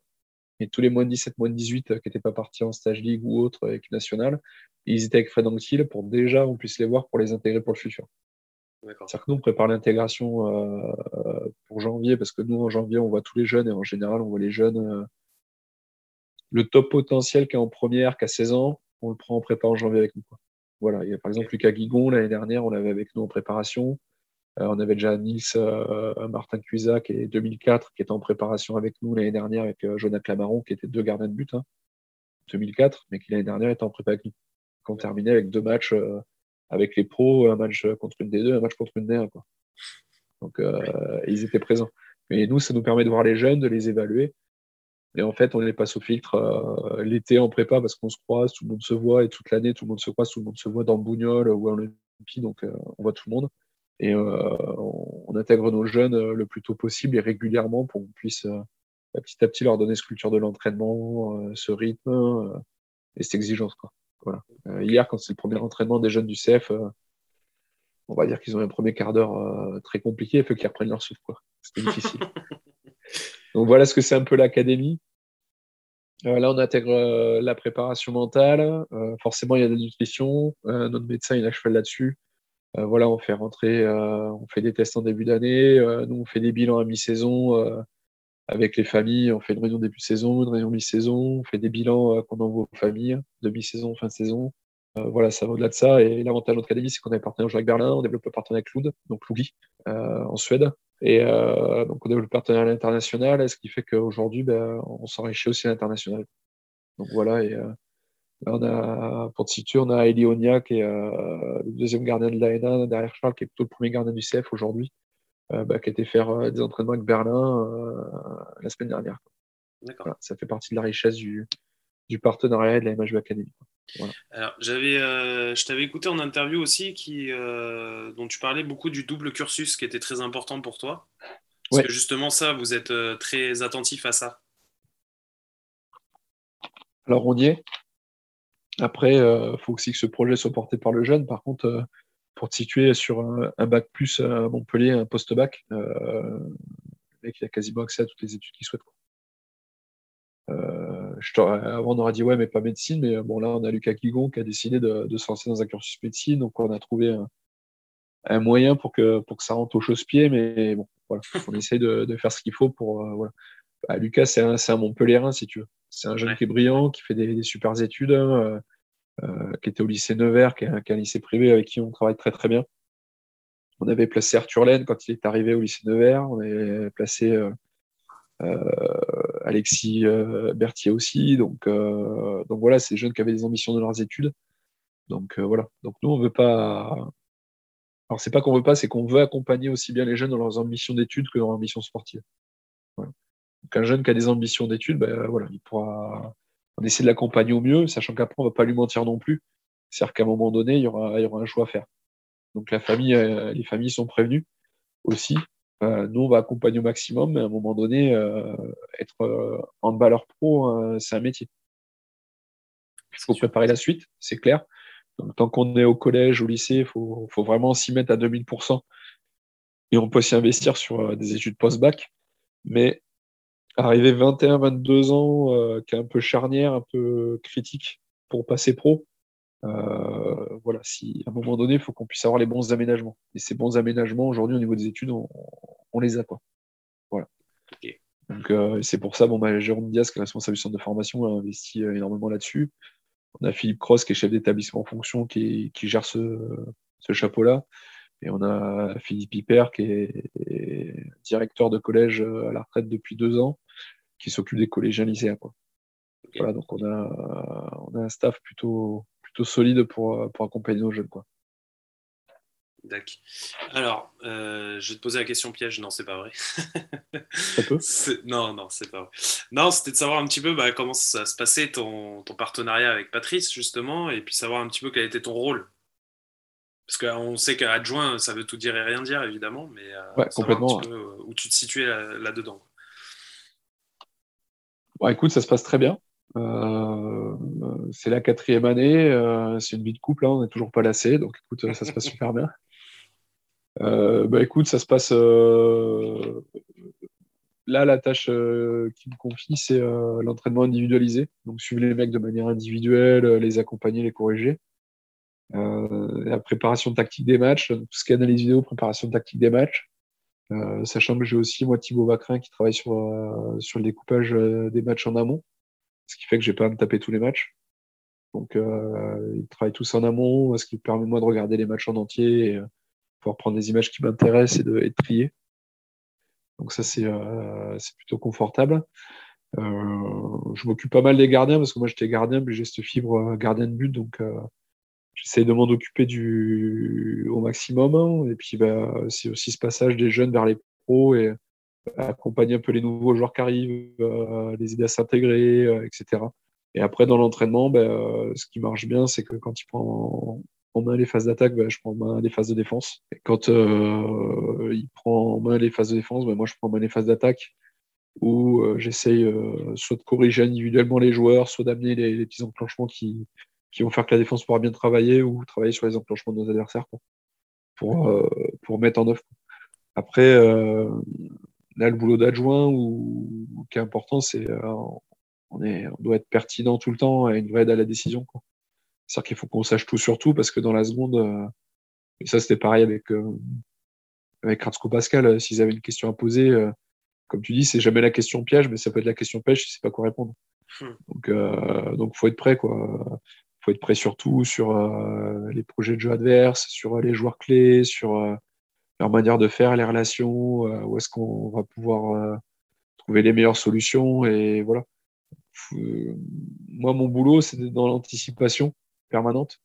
Et tous les moins de 17, moins de 18 euh, qui n'étaient pas partis en stage league ou autre avec nationale, ils étaient avec Fred Anctil pour déjà on puisse les voir pour les intégrer pour le futur. C'est-à-dire que nous, on prépare l'intégration euh, pour janvier, parce que nous, en janvier, on voit tous les jeunes, et en général, on voit les jeunes. le top potentiel qui est en première, qui a 16 ans, on le prend en prépa en janvier avec nous. Voilà, il y a par exemple Lucas Guigon, l'année dernière, on l'avait avec nous en préparation. Euh, on avait déjà Nils euh, Martin Cuisac et 2004 qui était en préparation avec nous l'année dernière avec euh, Jonathan Clamaron qui étaient deux gardiens de but. 2004, hein. mais qui l'année dernière était en prépa avec nous. On terminait avec deux matchs avec les pros, un match contre une D2, un match contre une D1. Quoi. Donc ils étaient présents. Mais nous, ça nous permet de voir les jeunes, de les évaluer et en fait, on les passe au filtre euh, l'été en prépa parce qu'on se croise, tout le monde se voit, et toute l'année, tout le monde se croise, tout le monde se voit dans Bougnol ou en Olympique, donc euh, on voit tout le monde. Et euh, on, intègre nos jeunes le plus tôt possible et régulièrement pour qu'on puisse petit à petit leur donner ce culture de l'entraînement, ce rythme et cette exigence. Quoi. Voilà. hier, quand c'est le premier entraînement des jeunes du CF, on va dire qu'ils ont un premier quart d'heure très compliqué, il faut qu'ils reprennent leur souffle. C'était difficile. Donc voilà ce que c'est un peu l'académie. Euh, là, on intègre euh, la préparation mentale. Euh, forcément, il y a de la nutrition. notre médecin, il a cheval là-dessus. voilà, on fait rentrer, on fait des tests en début d'année. nous, on fait des bilans à mi-saison avec les familles. On fait une réunion début de saison, une réunion mi-saison. On fait des bilans qu'on envoie aux familles de mi-saison, fin saison. voilà, ça va au-delà de ça. Et l'avantage de notre académie, c'est qu'on est partenaire avec Berlin, on développe le partenariat avec Lund, donc Lugi, en Suède. Et donc on développe le partenariat international, ce qui fait qu'aujourd'hui, ben, on s'enrichit aussi à l'international. Donc voilà, et on a, pour te situer, on a Eli qui est le deuxième gardien de l'ANA derrière Charles, qui est plutôt le premier gardien du CF aujourd'hui, bah, qui a été faire des entraînements avec Berlin la semaine dernière. ça fait partie de la richesse du, du partenariat de la MHB Academy. Alors, j'avais, euh, je t'avais écouté en interview aussi qui, euh, dont tu parlais beaucoup du double cursus qui était très important pour toi. Parce que justement, ça, vous êtes euh, très attentif à ça. Alors, on y est. Après, il faut aussi que ce projet soit porté par le jeune. Par contre, pour te situer sur un, bac plus à Montpellier, un post-bac, le mec, il a quasiment accès à toutes les études qu'il souhaite. Euh, avant, on aurait dit ouais, mais pas médecine. Mais bon, là, on a Lucas Guigon qui a décidé de, se lancer dans un cursus médecine. Donc, on a trouvé un, moyen pour que, pour que ça rentre au chausse-pied. Mais bon, voilà, on essaie de, faire ce qu'il faut pour. Euh, voilà. Bah, Lucas, c'est un, un Montpellierin, si tu veux. C'est un jeune qui est brillant, qui fait des, des super études, hein, euh, qui était au lycée Nevers, qui est, un, lycée privé avec qui on travaille très très bien. On avait placé Arthur Laine quand il est arrivé au lycée Nevers. On avait placé euh, Alexis euh, Berthier aussi. Donc, euh, donc voilà, ces jeunes qui avaient des ambitions de leurs études. Donc voilà. Donc nous, on veut pas. Alors c'est pas qu'on veut pas, c'est qu'on veut accompagner aussi bien les jeunes dans leurs ambitions d'études que dans leurs ambitions sportives. Donc un jeune qui a des ambitions d'études, ben, voilà, il pourra. On essaie de l'accompagner au mieux, sachant qu'après on va pas lui mentir non plus. C'est-à-dire qu'à un moment donné, il y aura, il y aura un choix à faire. Donc la famille, les familles sont prévenues aussi. Euh, nous, on va accompagner au maximum, mais à un moment donné, euh, être euh, handballeur pro, c'est un métier. Il faut préparer la suite, c'est clair. Donc, tant qu'on est au collège, au lycée, il faut, vraiment s'y mettre à 2000%. Et on peut s'y investir sur des études post-bac. Mais arriver 21, 22 ans, qui est un peu charnière, un peu critique pour passer pro, euh, voilà, si à un moment donné, il faut qu'on puisse avoir les bons aménagements. Et ces bons aménagements, aujourd'hui, au niveau des études, on, les a pas. Voilà. Donc, euh, c'est pour ça, bon, bah, Jérôme Diaz, qui est responsable du centre de formation, a investi euh, énormément là-dessus. On a Philippe Cross, qui est chef d'établissement en fonction, qui, gère ce, chapeau-là. Et on a Philippe Piper, qui est, directeur de collège à la retraite depuis deux ans, qui s'occupe des collégiens lycéens. Voilà, donc on a, on a un staff plutôt, plutôt solide pour, euh, pour accompagner nos jeunes. Quoi. D'accord. Alors, euh, je vais te poser la question piège. Non, c'est pas vrai. Ça peut? Non, non, c'est pas vrai. Non, c'était de savoir un petit peu bah, comment ça se passait ton, ton, partenariat avec Patrice, justement, et puis savoir un petit peu quel était ton rôle. Parce qu'on sait qu'adjoint, ça veut tout dire et rien dire, évidemment, mais euh, ouais, complètement. où tu te situais là-dedans. Là écoute, ça se passe très bien. Euh, c'est la quatrième année, euh, c'est une vie de couple, hein, on n'est toujours pas lassé, donc écoute, ça se passe super bien. Euh, bah écoute, ça se passe. Là, la tâche qui me confie, c'est l'entraînement individualisé. Donc, suivre les mecs de manière individuelle, les accompagner, les corriger. la préparation tactique des matchs, tout ce qui est analyse vidéo, préparation tactique des matchs. sachant que j'ai aussi, moi, Thibaut Vacrin, qui travaille sur, sur le découpage des matchs en amont ce qui fait que j'ai pas à me taper tous les matchs. Donc, euh, ils travaillent tous en amont, ce qui me permet moi de regarder les matchs en entier et euh, pouvoir prendre des images qui m'intéressent et de, trier. Donc ça, c'est euh, plutôt confortable. je m'occupe pas mal des gardiens parce que moi j'étais gardien, mais j'ai cette fibre gardien de but, donc j'essaie de m'en occuper au maximum. Et puis bah, c'est aussi ce passage des jeunes vers les pros et accompagner un peu les nouveaux joueurs qui arrivent, euh, les aider à s'intégrer, euh, etc. Et après, dans l'entraînement, ben, euh, ce qui marche bien, c'est que quand il prend en main les phases d'attaque, ben, je prends en main les phases de défense. Et quand il prend en main les phases de défense, ben, moi, je prends en main les phases d'attaque où j'essaye soit de corriger individuellement les joueurs, soit d'amener les, petits enclenchements qui, vont faire que la défense pourra bien travailler ou travailler sur les enclenchements de nos adversaires pour mettre en œuvre. Après, Là, le boulot d'adjoint ou, qui est important, c'est euh, on, est, on doit être pertinent tout le temps et une vraie aide à la décision. C'est-à-dire qu'il faut qu'on sache tout sur tout parce que dans la seconde, euh, et ça c'était pareil avec, euh, avec Ratsko Pascal, s'ils avaient une question à poser, comme tu dis, c'est jamais la question piège, mais ça peut être la question pêche, je ne sais pas quoi répondre. Hmm. Donc, donc faut être prêt, quoi. faut être prêt sur tout, sur les projets de jeu adverses, sur les joueurs clés, sur leur manière de faire, les relations, où est-ce qu'on va pouvoir trouver les meilleures solutions. Et voilà. moi, mon boulot, c'est dans l'anticipation permanente.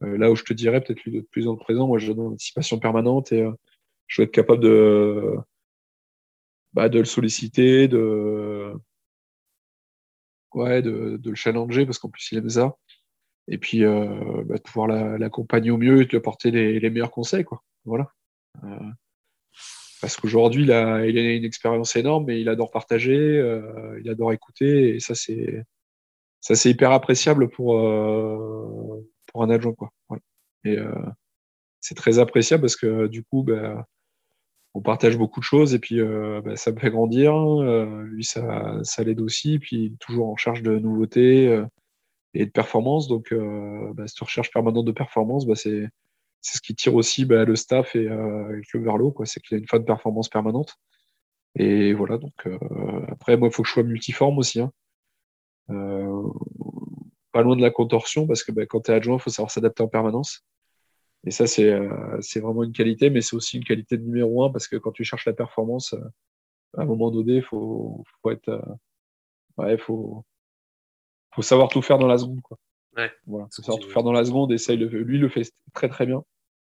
là où je te dirais, peut-être de plus en présent, moi, j'ai dans l'anticipation permanente et je dois être capable de, bah, de le solliciter, de, ouais, de, le challenger parce qu'en plus il aime ça. Et puis euh, bah, de pouvoir l'accompagner au mieux et de lui apporter les, les meilleurs conseils. Quoi. Voilà. Euh, parce qu'aujourd'hui, il a, une expérience énorme, mais il adore partager, euh, il adore écouter, et ça, c'est hyper appréciable pour, euh, pour un adjoint. Quoi. Et c'est très appréciable parce que du coup, bah, on partage beaucoup de choses et puis bah, ça me fait grandir. Lui, ça, l'aide aussi. Puis toujours en charge de nouveautés et de performance. Donc, bah, cette recherche permanente de performance, c'est c'est ce qui tire aussi bah, le staff et le club vers l'eau. C'est qu'il a une fin de performance permanente. Et voilà. Donc après, moi, il faut que je sois multiforme aussi. Hein. pas loin de la contorsion parce que bah, quand tu es adjoint, il faut savoir s'adapter en permanence. Et ça, euh, c'est vraiment une qualité, mais c'est aussi une qualité de numéro un parce que quand tu cherches la performance, euh, à un moment donné, il faut, faut, être. Euh, ouais, faut, faut savoir tout faire dans la seconde. Quoi. Ouais, voilà, faut savoir tout faire dans la seconde. Essaye le, lui, le fait très très bien.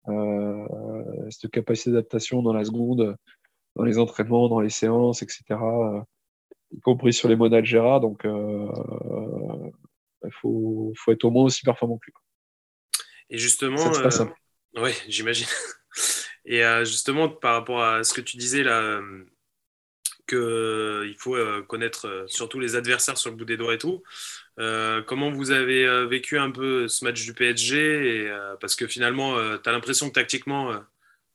Euh, cette capacité d'adaptation dans la seconde, dans les entraînements, dans les séances, etc. y compris sur les modèles Gérard. Donc, il faut, faut être au moins aussi performant que lui. Et justement, euh, ouais, j'imagine. Et euh, justement, par rapport à ce que tu disais là, euh, qu'il faut connaître surtout les adversaires sur le bout des doigts et tout. Comment vous avez vécu un peu ce match du PSG et, Parce que finalement, tu as l'impression que tactiquement,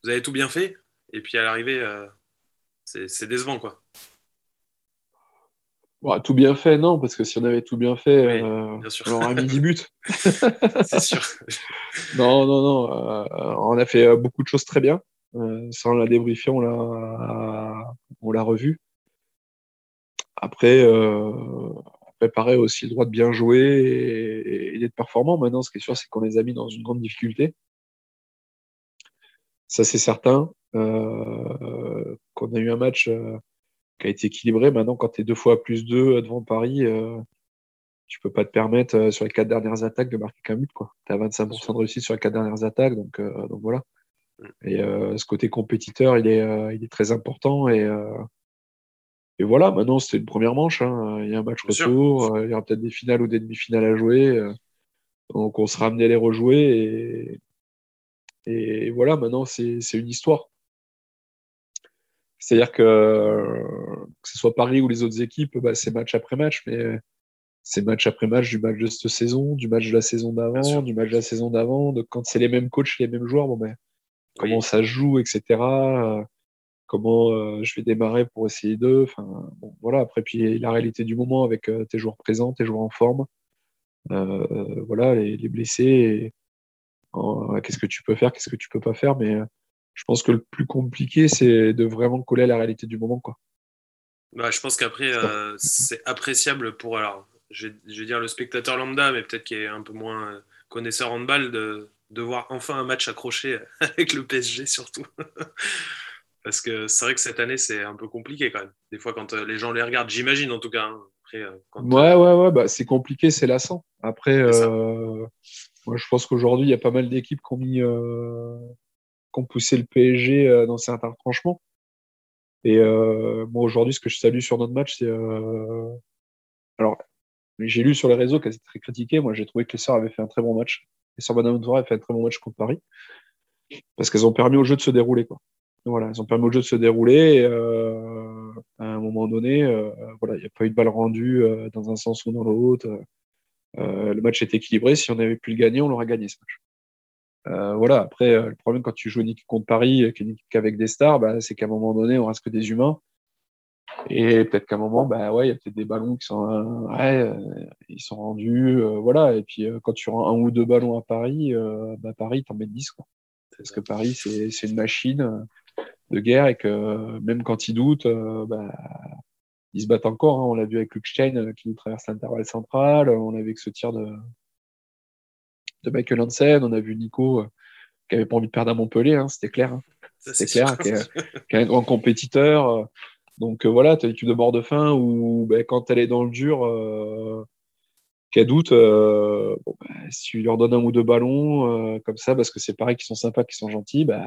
vous avez tout bien fait. Et puis à l'arrivée, c'est décevant. quoi tout bien fait, non, parce que si on avait tout bien fait, euh, on aurait mis 10 buts. c'est sûr. non, non, non. Euh, on a fait euh, beaucoup de choses très bien. ça, on l'a débriefé, on l'a, on l'a revu. Après, après, pareil, aussi le droit de bien jouer et, et d'être performant. Maintenant, ce qui est sûr, c'est qu'on les a mis dans une grande difficulté. Ça, c'est certain. qu'on a eu un match qui a été équilibré. Maintenant, quand tu es deux fois plus deux devant Paris, euh, tu peux pas te permettre euh, sur les quatre dernières attaques de marquer qu'un but. Tu as 25% de réussite sur les quatre dernières attaques, donc, euh, donc voilà. Mm. Et ce côté compétiteur, il est, il est très important. Et, et voilà, maintenant, c'était une première manche. Hein. Il y a un match retour, il y aura peut-être des finales ou des demi-finales à jouer. donc on sera amené à les rejouer. Et, et voilà, maintenant, c'est une histoire. C'est-à-dire que que ce soit Paris ou les autres équipes, bah, c'est match après match, mais c'est match après match du match de cette saison, du match de la saison d'avant, du match de la saison d'avant. Quand c'est les mêmes coachs, les mêmes joueurs, bon ben, comment ça joue, etc. Euh, comment euh, je vais démarrer pour essayer d'eux. Enfin, bon, voilà. Après, puis la réalité du moment avec euh, tes joueurs présents, tes joueurs en forme, voilà, les, les blessés. Qu'est-ce que tu peux faire, qu'est-ce que tu peux pas faire, mais je pense que le plus compliqué, c'est de vraiment coller à la réalité du moment. Quoi. Bah, je pense qu'après, euh, c'est appréciable pour, alors, je vais, dire le spectateur lambda, mais peut-être qui est un peu moins euh, connaisseur handball, de, de voir enfin un match accroché avec le PSG surtout. Parce que c'est vrai que cette année, c'est un peu compliqué quand même. Des fois, quand euh, les gens les regardent, j'imagine en tout cas. Hein. Après, ouais, ouais, ouais, bah, c'est compliqué, c'est lassant. Après, moi, je pense qu'aujourd'hui, il y a pas mal d'équipes qui ont mis qui ont poussé le PSG euh, dans certains franchement. Et euh, moi, aujourd'hui, ce que je salue sur notre match, c'est. Euh, alors, j'ai lu sur les réseaux qu'elle était très critiquée. Moi, j'ai trouvé que les Sœurs avaient fait un très bon match. Les Sœurs Bonaventura avaient fait un très bon match contre Paris. Parce qu'elles ont permis au jeu de se dérouler. Quoi. Voilà, elles ont permis au jeu de se dérouler. Et, à un moment donné, voilà, il n'y a pas eu de balle rendue dans un sens ou dans l'autre. le match est équilibré. Si on avait pu le gagner, on l'aurait gagné ce match. Euh, voilà, après, euh, le problème quand tu joues une équipe contre Paris, euh, qui est une équipe avec des stars, bah, c'est qu'à un moment donné, on reste que des humains. Et peut-être qu'à un moment, bah, ouais, il y a peut-être des ballons qui sont, ouais, ils sont rendus, voilà. Et puis quand tu rends un ou deux ballons à Paris, bah, Paris t'en mets 10, quoi. Parce que Paris, c'est une machine de guerre et que même quand ils doutent, bah, ils se battent encore. Hein. On l'a vu avec Luke qui nous traverse l'intervalle central. On a vu que ce tir de, de Michael Hansen, on a vu Nico qui avait pas envie de perdre à Montpellier, hein, c'était clair. Hein. C'était clair, qui est, un grand compétiteur. Donc voilà, tu as l'équipe de mort de faim où ben, quand elle est dans le dur, qu'elle doute, ben, si tu leur donnes un ou deux ballons comme ça, parce que c'est pareil qu'ils sont sympas, qu'ils sont gentils, bah,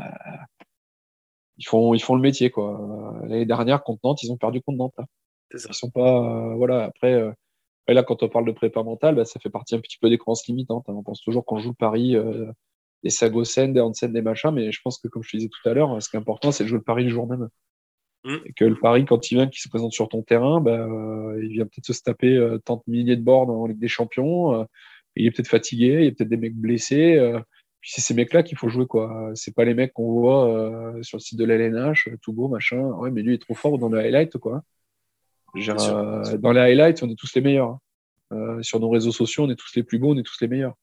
ils font, ils font le métier. quoi. L'année dernière, contre Nantes, ils ont perdu contre Nantes. Là. Ils sont pas. Euh, voilà, après, euh, là, quand on parle de prépa mentale, bah, ça fait partie un petit peu des croyances limitantes. Hein. On pense toujours qu'on joue Paris, euh, des Sagocènes, des Hansen, des machins, mais je pense que, comme je te disais tout à l'heure, ce qui est important, c'est de jouer le Paris le jour même. Mmh. Et que le Paris, quand il vient, qu'il se présente sur ton terrain, bah, il vient peut-être se taper tant de milliers de bornes en Ligue des Champions. il est peut-être fatigué, il y a peut-être des mecs blessés c'est ces mecs-là qu'il faut jouer, quoi. C'est pas les mecs qu'on voit euh, sur le site de l'LNH, tout beau, machin. Ouais, mais lui est trop fort dans le highlight, quoi. Euh, dans les highlights, on est tous les meilleurs. Hein. Euh, sur nos réseaux sociaux, on est tous les plus beaux, on est tous les meilleurs.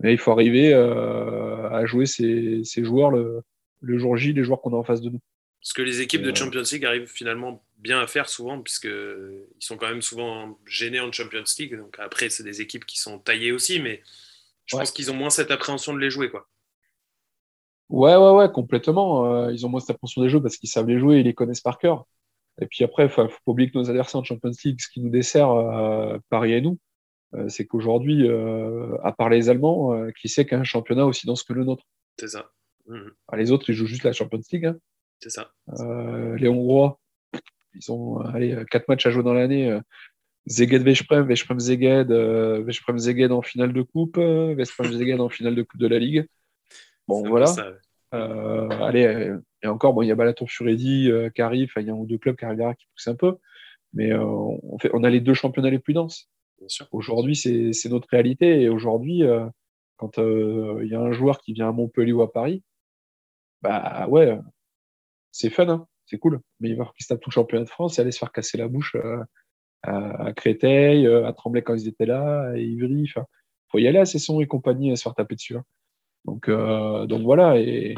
Mais il faut arriver à jouer ces, joueurs le, le, jour J, les joueurs qu'on a en face de nous. Ce que les équipes de Champions League arrivent finalement bien à faire souvent, puisqu'ils sont quand même souvent gênés en Champions League. Donc après, c'est des équipes qui sont taillées aussi, mais je pense qu'ils ont moins cette appréhension de les jouer. Quoi. Ouais, ouais, ouais, complètement. Euh, ils ont moins cette appréhension des jeux parce qu'ils savent les jouer et ils les connaissent par cœur. Et puis après, il ne faut pas oublier que nos adversaires en Champions League, ce qui nous dessert, euh, Paris et nous, euh, c'est qu'aujourd'hui, à part les Allemands, qui sait qu'un championnat aussi dense que le nôtre? C'est ça. Mmh. Les autres, ils jouent juste la Champions League. Hein. C'est ça. les Hongrois, ils ont allez, quatre matchs à jouer dans l'année. Zeged Veszprem, Veszprem Zeged, euh, Veszprem Zeged en finale de coupe, euh, Veszprem Zeged en finale de coupe de la Ligue. Bon, voilà. Euh, allez, et encore, bon, il y a Balaton Furedi qui arrive, il y a un ou deux clubs qui arrivent qui poussent un peu, mais on, fait, on a les deux championnats les plus denses. Aujourd'hui, c'est notre réalité, et aujourd'hui, quand il y a un joueur qui vient à Montpellier ou à Paris, bah ouais, c'est fun, hein, c'est cool, mais il va qu'il se tape tout le championnat de France et aller se faire casser la bouche à, Créteil, euh, à Tremblay quand ils étaient là, à Ivry. Il faut y aller à Cesson et compagnie à se faire taper dessus. Hein. Donc, euh, donc voilà. Et,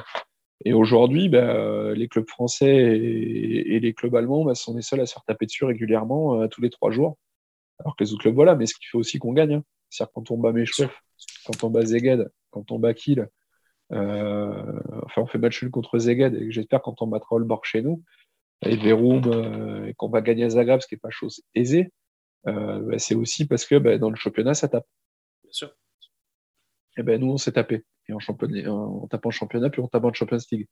et aujourd'hui, ben, les clubs français et, les clubs allemands ben, sont les seuls à se faire taper dessus régulièrement euh, tous les trois jours. Alors que les autres clubs, voilà. Mais ce qui fait aussi qu'on gagne. Hein. C'est-à-dire quand on bat Mechef, quand on bat Zeged, quand on bat Kiel, enfin on fait match nul contre Zeged et j'espère quand on battra Holborg chez nous, et Verum euh, et qu'on va gagner à Zagreb, ce qui n'est pas chose aisée, euh, bah, c'est aussi parce que bah, dans le championnat, ça tape. Bien sûr. Et ben nous, on s'est tapé. Et en, championnat, en tapant le championnat, puis on tape en Champions League.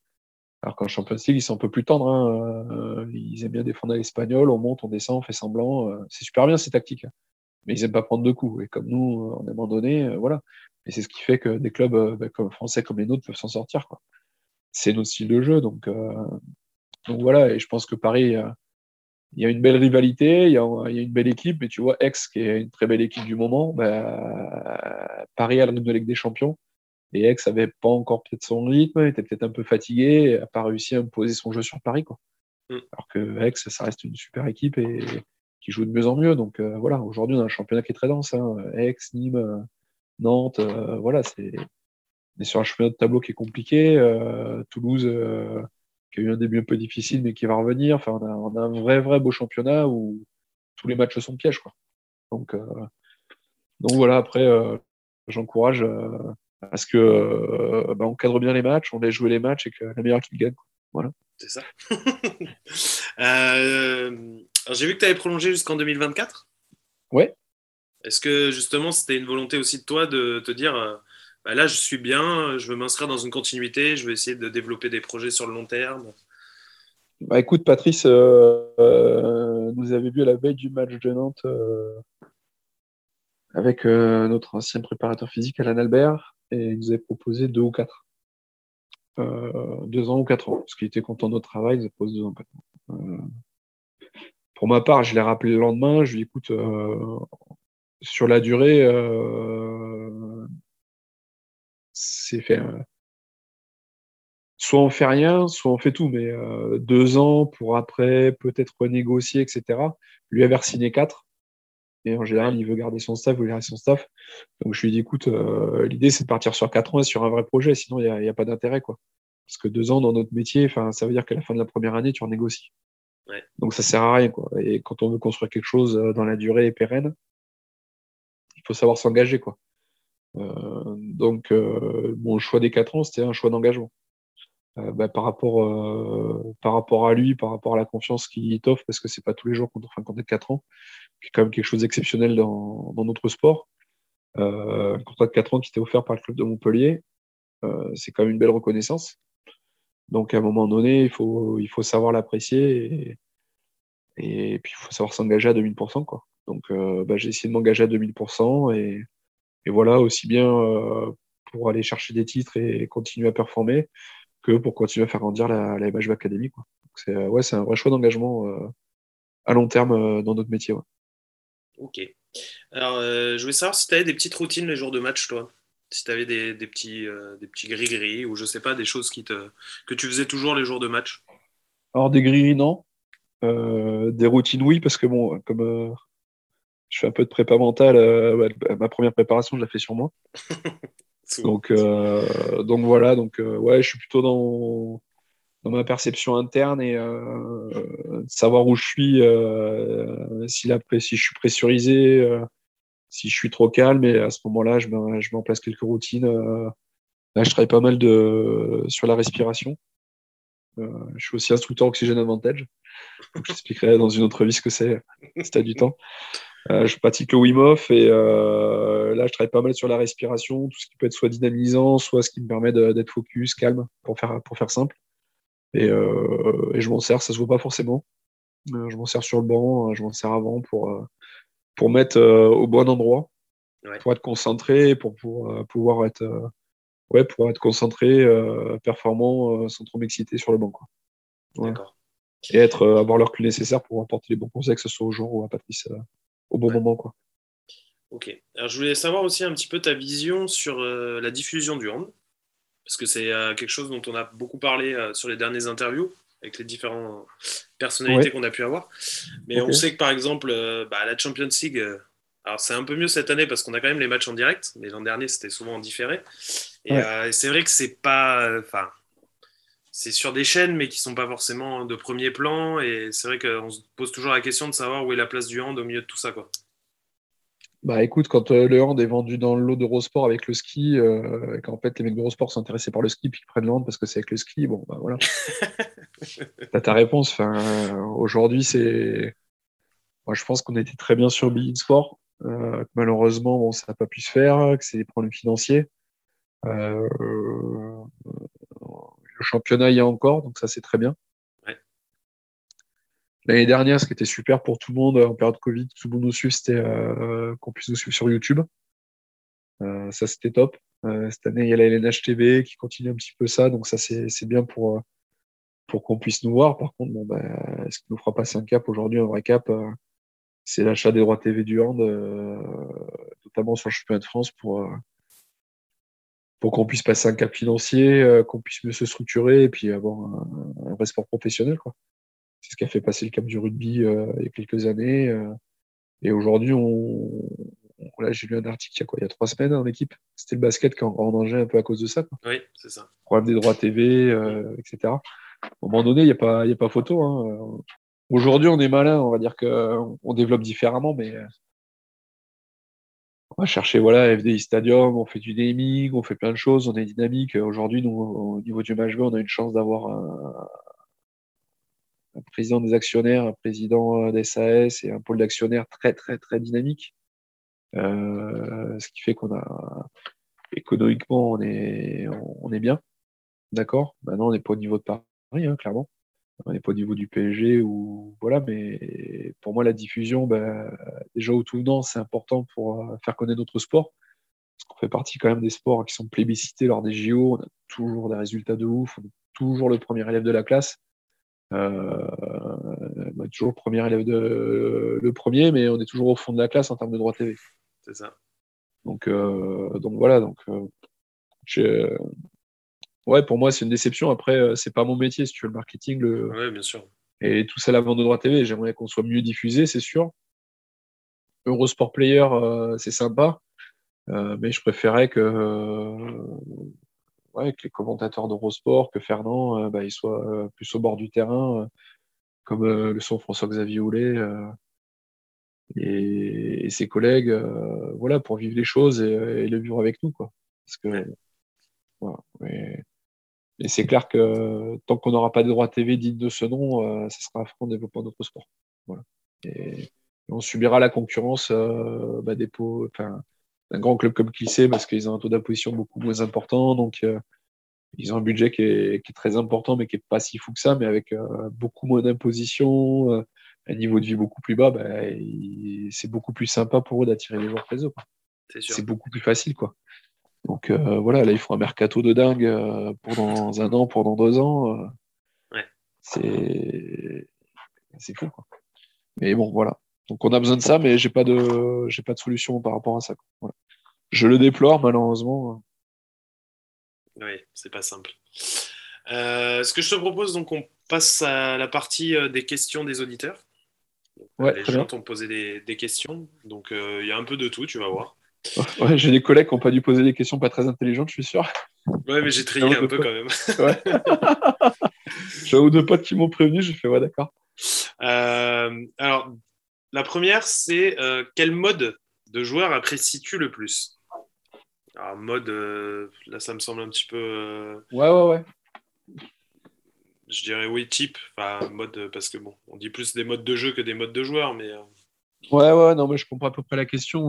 Alors qu'en Champions League, ils sont un peu plus tendres. Hein. Euh, ils aiment bien défendre à l'espagnol. On monte, on descend, on fait semblant. C'est super bien ces tactiques. Hein. Mais ils n'aiment pas prendre de coups. Et comme nous, on est abandonné, voilà. Et c'est ce qui fait que des clubs bah, comme français comme les nôtres peuvent s'en sortir. C'est notre style de jeu. Donc, donc voilà, et je pense que Paris, euh, il y a une belle rivalité, il y a, une belle équipe, mais tu vois, Aix, qui est une très belle équipe du moment, bah, Paris a le rythme de Ligue des Champions, et Aix n'avait pas encore peut-être son rythme, était peut-être un peu fatigué, n'a pas réussi à poser son jeu sur Paris. Quoi. Mm. Alors que Aix, ça reste une super équipe et qui joue de mieux en mieux. Donc euh, voilà, aujourd'hui, on a un championnat qui est très dense. Hein. Aix, Nîmes, Nantes, euh, voilà, c'est on est sur un championnat de tableau qui est compliqué. Toulouse qui a eu un début un peu difficile, mais qui va revenir. Enfin, on a, un vrai, vrai beau championnat où tous les matchs sont pièges. Quoi. Donc, euh, donc voilà, après, euh, j'encourage euh, à ce que bah, on cadre bien les matchs, on laisse jouer les matchs et que la meilleure équipe gagne. Voilà. C'est ça. J'ai vu que tu avais prolongé jusqu'en 2024. Ouais. Est-ce que justement c'était une volonté aussi de toi de te dire bah là, je suis bien, je veux m'inscrire dans une continuité, je veux essayer de développer des projets sur le long terme. Bah écoute, Patrice euh, euh, nous avait vu à la veille du match de Nantes euh, avec notre ancien préparateur physique, Alain Albert, et il nous avait proposé deux ou quatre. deux ans ou quatre ans, parce qu'il était content de notre travail, il nous a proposé deux ans ans. pour ma part, je l'ai rappelé le lendemain, je lui ai dit écoute, sur la durée, c'est fait. Euh, soit on fait rien, soit on fait tout, mais euh, deux ans pour après peut-être renégocier, etc. Lui avait signé quatre. Et en général, il veut garder son staff, il veut garder son staff. Donc je lui ai dit, écoute, euh, l'idée c'est de partir sur quatre ans et sur un vrai projet, sinon il n'y a, pas d'intérêt. quoi. Parce que deux ans dans notre métier, ça veut dire qu'à la fin de la première année, tu renégocies. Ouais. Donc ça sert à rien. Quoi. Et quand on veut construire quelque chose dans la durée et pérenne, il faut savoir s'engager. quoi. Donc, mon choix des 4 ans, c'était un choix d'engagement. Bah, par, rapport, par rapport à lui, par rapport à la confiance qu'il t'offre, parce que c'est pas tous les jours qu'on un contrat de 4 ans, qui est quand même quelque chose d'exceptionnel dans, dans, notre sport. un contrat de 4 ans qui était offert par le club de Montpellier, c'est quand même une belle reconnaissance. Donc à un moment donné, il faut, il faut savoir l'apprécier et, puis il faut savoir s'engager à 2000%. Quoi. Donc euh, bah, j'ai essayé de m'engager à 2000% et, et voilà, aussi bien euh, pour aller chercher des titres et continuer à performer que pour continuer à faire grandir la, la MHV Academy. C'est ouais, un vrai choix d'engagement euh, à long terme dans notre métier. Ok. Alors, je voulais savoir si tu avais des petites routines les jours de match, toi? Si tu avais des, petits, euh, des petits gris-gris ou je sais pas, des choses qui te, que tu faisais toujours les jours de match? Alors, des gris-gris, non. Euh, des routines, oui, parce que bon, comme euh, je fais un peu de prépa mentale, ma première préparation, je la fais sur moi. donc, donc voilà, donc ouais, je suis plutôt dans, dans ma perception interne et savoir où je suis, si, la, si je suis pressurisé si je suis trop calme, et à ce moment-là, je mets, je mets en place quelques routines. Euh, là, je travaille pas mal de, sur la respiration. Euh, je suis aussi instructeur Oxygène Advantage. Donc, j'expliquerai dans une autre vie ce que c'est si tu as du temps. Euh, je pratique le Wim Hof et là, je travaille pas mal sur la respiration, tout ce qui peut être soit dynamisant, soit ce qui me permet d'être focus, calme, pour faire, pour faire simple. Et, et je m'en sers, ça se voit pas forcément. je m'en sers sur le banc, je m'en sers avant pour, pour mettre euh, au bon endroit, pour être concentré, pour, pour euh, pouvoir être, euh, ouais, pour être concentré, performant, sans trop m'exciter sur le banc. Quoi. D'accord. Et être, avoir l'heure plus nécessaire pour apporter les bons conseils, que ce soit au jour ou à Patrice, au bon moment. Quoi. Ok. Alors, je voulais savoir aussi un petit peu ta vision sur la diffusion du hand, parce que c'est quelque chose dont on a beaucoup parlé sur les dernières interviews avec les différentes personnalités qu'on a pu avoir. Mais on sait que par exemple, euh, bah, la Champions League, euh, alors c'est un peu mieux cette année parce qu'on a quand même les matchs en direct, mais l'an dernier c'était souvent en différé. Et, euh, c'est vrai que c'est pas. Enfin, c'est sur des chaînes, mais qui sont pas forcément de premier plan. Et c'est vrai qu'on se pose toujours la question de savoir où est la place du hand au milieu de tout ça. Quoi. Bah écoute, quand euh, le hand est vendu dans le lot d'Eurosport avec le ski, euh, et qu'en fait les mecs d'Eurosport sont intéressés par le ski puis qu'ils prennent le hand parce que c'est avec le ski, bon bah voilà. T'as ta réponse. Enfin, aujourd'hui, c'est. Moi, je pense qu'on était très bien sur Bein Sport. Euh, malheureusement, bon, ça n'a pas pu se faire, que c'est des problèmes financiers. Le championnat y est encore, donc ça c'est très bien. L'année dernière, ce qui était super pour tout le monde en période Covid, tout le monde nous suive, c'était euh, qu'on puisse nous suivre sur YouTube. Euh, ça, c'était top. Euh, cette année, il y a la LNH TV qui continue un petit peu ça, donc ça, c'est bien pour, pour qu'on puisse nous voir. Par contre, bon, ben, ce qui nous fera passer un cap aujourd'hui, un vrai cap, c'est l'achat des droits TV du hand, notamment sur le championnat de France, pour, pour qu'on puisse passer un cap financier, qu'on puisse mieux se structurer et puis avoir un, un vrai sport professionnel. Quoi. C'est ce qui a fait passer le cap du rugby euh, il y a quelques années. Euh. et aujourd'hui, on, là, j'ai lu un article il y a quoi Il y a trois semaines en équipe. C'était le basket qui est en danger un peu à cause de ça. Oui, c'est ça. Problème des droits TV, euh, etc. À un moment donné, il n'y a, pas, a pas photo. Hein. Aujourd'hui, on est malin, on va dire qu'on développe différemment, mais on va chercher voilà, FDI Stadium, on fait du naming, on fait plein de choses, on est dynamique. Aujourd'hui, au niveau du match on a une chance d'avoir un, président des actionnaires, un président euh, des et un pôle d'actionnaires très, très, très dynamique. Euh, ce qui fait qu'on a économiquement, on est, on, est bien. D'accord? Maintenant, on n'est pas au niveau de Paris, hein, clairement. On n'est pas au niveau du PSG ou voilà, mais pour moi, la diffusion, ben, déjà au tout venant, c'est important pour euh, faire connaître notre sport. Parce qu'on fait partie quand même des sports qui sont plébiscités lors des JO. On a toujours des résultats de ouf. On est toujours le premier élève de la classe. Euh, bah, toujours le premier élève de le premier, mais on est toujours au fond de la classe en termes de droit TV. C'est ça. Donc, euh, donc voilà. Donc, euh, ouais, pour moi, c'est une déception. Après, c'est pas mon métier, si tu veux, le marketing. Le... bien sûr. Et tout ça, la vente de droit TV, j'aimerais qu'on soit mieux diffusé, c'est sûr. Eurosport Player, c'est sympa. mais je préférais que ouais, que les commentateurs d'Eurosport, que Fernand, euh, bah, ils soient euh, plus au bord du terrain, euh, comme le sont François-Xavier Houlet et, ses collègues, voilà, pour vivre les choses et, et, le vivre avec nous, quoi. Parce que, voilà. Et, c'est clair que tant qu'on n'aura pas de droits TV dignes de ce nom, ça sera un frein au développement de notre sport. Voilà. Et, on subira la concurrence bah, des pots, enfin, d'un grand club comme Clissé parce qu'ils ont un taux d'imposition beaucoup moins important. Donc, ils ont un budget qui est, très important, mais qui n'est pas si fou que ça, mais avec euh, beaucoup moins d'imposition, euh, un niveau de vie beaucoup plus bas, bah, c'est beaucoup plus sympa pour eux d'attirer les joueurs chez eux. C'est beaucoup plus facile. quoi. Donc euh, voilà, là, ils font un mercato de dingue pour dans un an, pour dans deux ans. ouais. C'est fou. Quoi. Mais bon, voilà. Donc on a besoin de ça, mais j'ai pas de j'ai pas de solution par rapport à ça. Je le déplore malheureusement. Oui, c'est pas simple. Euh, ce que je te propose, donc, on passe à la partie euh, des questions des auditeurs. Ouais, les gens t'ont posé des, questions, donc euh, il y a un peu de tout, tu vas voir. Ouais, j'ai des collègues qui n'ont pas dû poser des questions pas très intelligentes, je suis sûr. Ouais, mais j'ai trié un peu quand même. Ouais. j'ai un ou deux potes qui m'ont prévenu, j'ai fait ouais, d'accord. alors, la première, c'est quel mode de joueur apprécies-tu le plus? Alors, mode, euh, là, ça me semble un petit peu. Euh, ouais, ouais, ouais. Je dirais oui, type. Enfin, mode, parce que bon, on dit plus des modes de jeu que des modes de joueurs, mais. Euh, ouais, ouais, non, mais je comprends à peu près la question.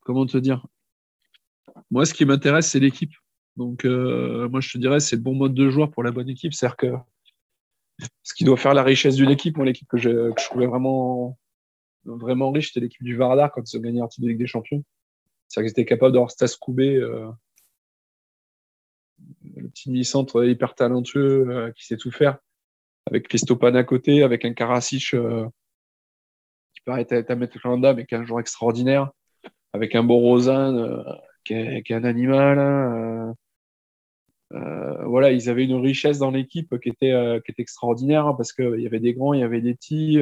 Comment te dire? Moi, ce qui m'intéresse, c'est l'équipe. Donc, moi, je te dirais, c'est le bon mode de joueur pour la bonne équipe. C'est-à-dire que ce qui doit faire la richesse d'une équipe, moi, l'équipe que, que je trouvais vraiment vraiment riche, c'était l'équipe du Vardar quand ils ont gagné un titre de Ligue des Champions. C'est-à-dire qu'ils étaient capables d'avoir Stas Koubé, euh, le petit mi-centre hyper talentueux euh, qui sait tout faire, avec Christopan à côté, avec un Karasic euh, mettre Landa, mais qui est un joueur extraordinaire, avec un Borozan qui, est, un animal. Hein, voilà, ils avaient une richesse dans l'équipe qui était, qui était extraordinaire hein, parce qu'il y avait des grands, il y avait des petits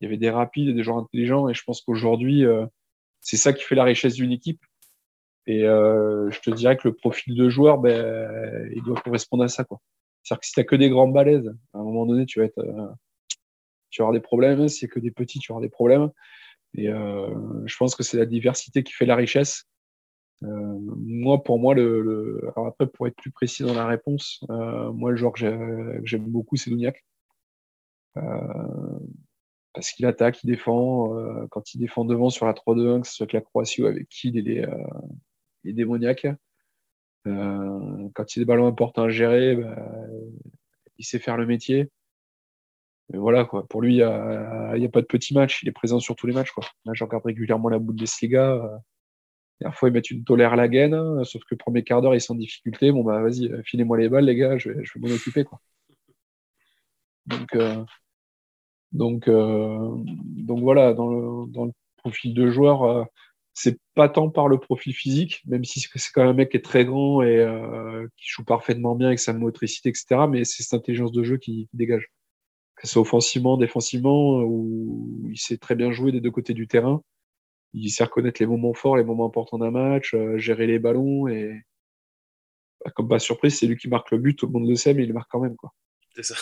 il y avait des rapides des joueurs intelligents. Et je pense qu'aujourd'hui, euh, c'est ça qui fait la richesse d'une équipe. Et euh, je te dirais que le profil de joueur, ben, il doit correspondre à ça. C'est-à-dire que si tu n'as que des grands balaises, à un moment donné, tu vas, être, euh, tu avoir des problèmes. C'est que des petits, tu avoir des problèmes. Et je pense que c'est la diversité qui fait la richesse. moi, pour moi, le, Alors après, pour être plus précis dans la réponse, moi, le joueur que j'aime beaucoup, c'est Douniac parce qu'il attaque, il défend. Euh, quand il défend devant sur la 3-2-1, que ce soit avec la Croatie ou avec qui, il est, euh, démoniaque. Euh, quand il a des ballons importants à gérer, bah, il sait faire le métier. Voilà, quoi. Pour lui, il n'y a, pas de petit match. Il est présent sur tous les matchs. Quoi. Là, je regarde régulièrement la Bundesliga. Euh, Parfois, ils mettent une tolère la gaine, sauf que le premier quart d'heure, ils sont en difficulté. Bon, bah, vas-y, filez-moi les balles, les gars, je vais, m'en occuper. Quoi. Donc, donc, euh, donc voilà, dans le, profil de joueur, euh, c'est pas tant par le profil physique, même si c'est quand même un mec qui est très grand et euh, qui joue parfaitement bien avec sa motricité, etc. Mais c'est cette intelligence de jeu qui, dégage. Que ce soit offensivement, défensivement, où il sait très bien jouer des deux côtés du terrain. Il sait reconnaître les moments forts, les moments importants d'un match, gérer les ballons et bah, comme pas surprise, c'est lui qui marque le but. Tout le monde le sait, mais il le marque quand même, quoi. C'est ça.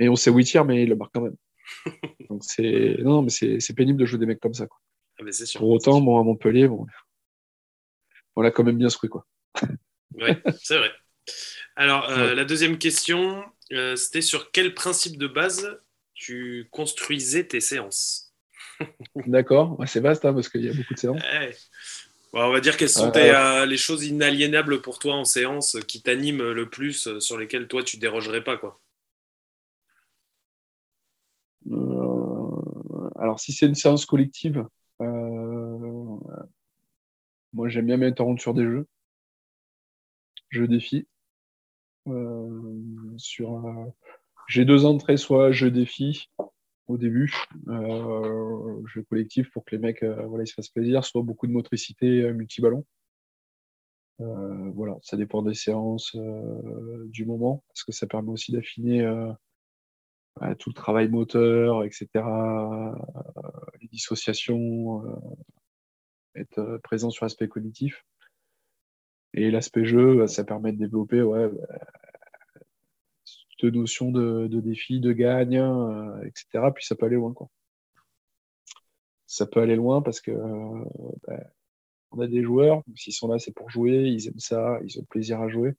Et on sait où il tire, mais il le marque quand même. Donc c'est non, mais c'est pénible de jouer des mecs comme ça. Quoi. Ah, Pour autant, bon, à Montpellier, bon, on l'a quand même bien secoué. Quoi. Oui, c'est vrai. Alors, euh, la deuxième question, euh, c'était sur quel principe de base tu construisais tes séances D'accord, c'est vaste hein, parce qu'il y a beaucoup de séances. on va dire quelles sont euh, les choses inaliénables pour toi en séance qui t'animent le plus, sur lesquelles toi tu dérogerais pas. quoi. alors, si c'est une séance collective, euh, moi j'aime bien m'interrompre sur des jeux. Jeux défi. Euh, sur, euh, j'ai deux entrées, soit jeu défi au début, jeu collectif pour que les mecs voilà, ils se fassent plaisir, soit beaucoup de motricité multi-ballon. voilà, ça dépend des séances, du moment, parce que ça permet aussi d'affiner tout le travail moteur, etc., euh, les dissociations, euh, être euh, présent sur l'aspect cognitif. Et l'aspect jeu, ça permet de développer ouais, cette notion de, défi, de gagne, etc. Puis ça peut aller loin. Quoi. ça peut aller loin parce que ben, on a des joueurs, s'ils sont là, c'est pour jouer, ils aiment ça, ils ont plaisir à jouer.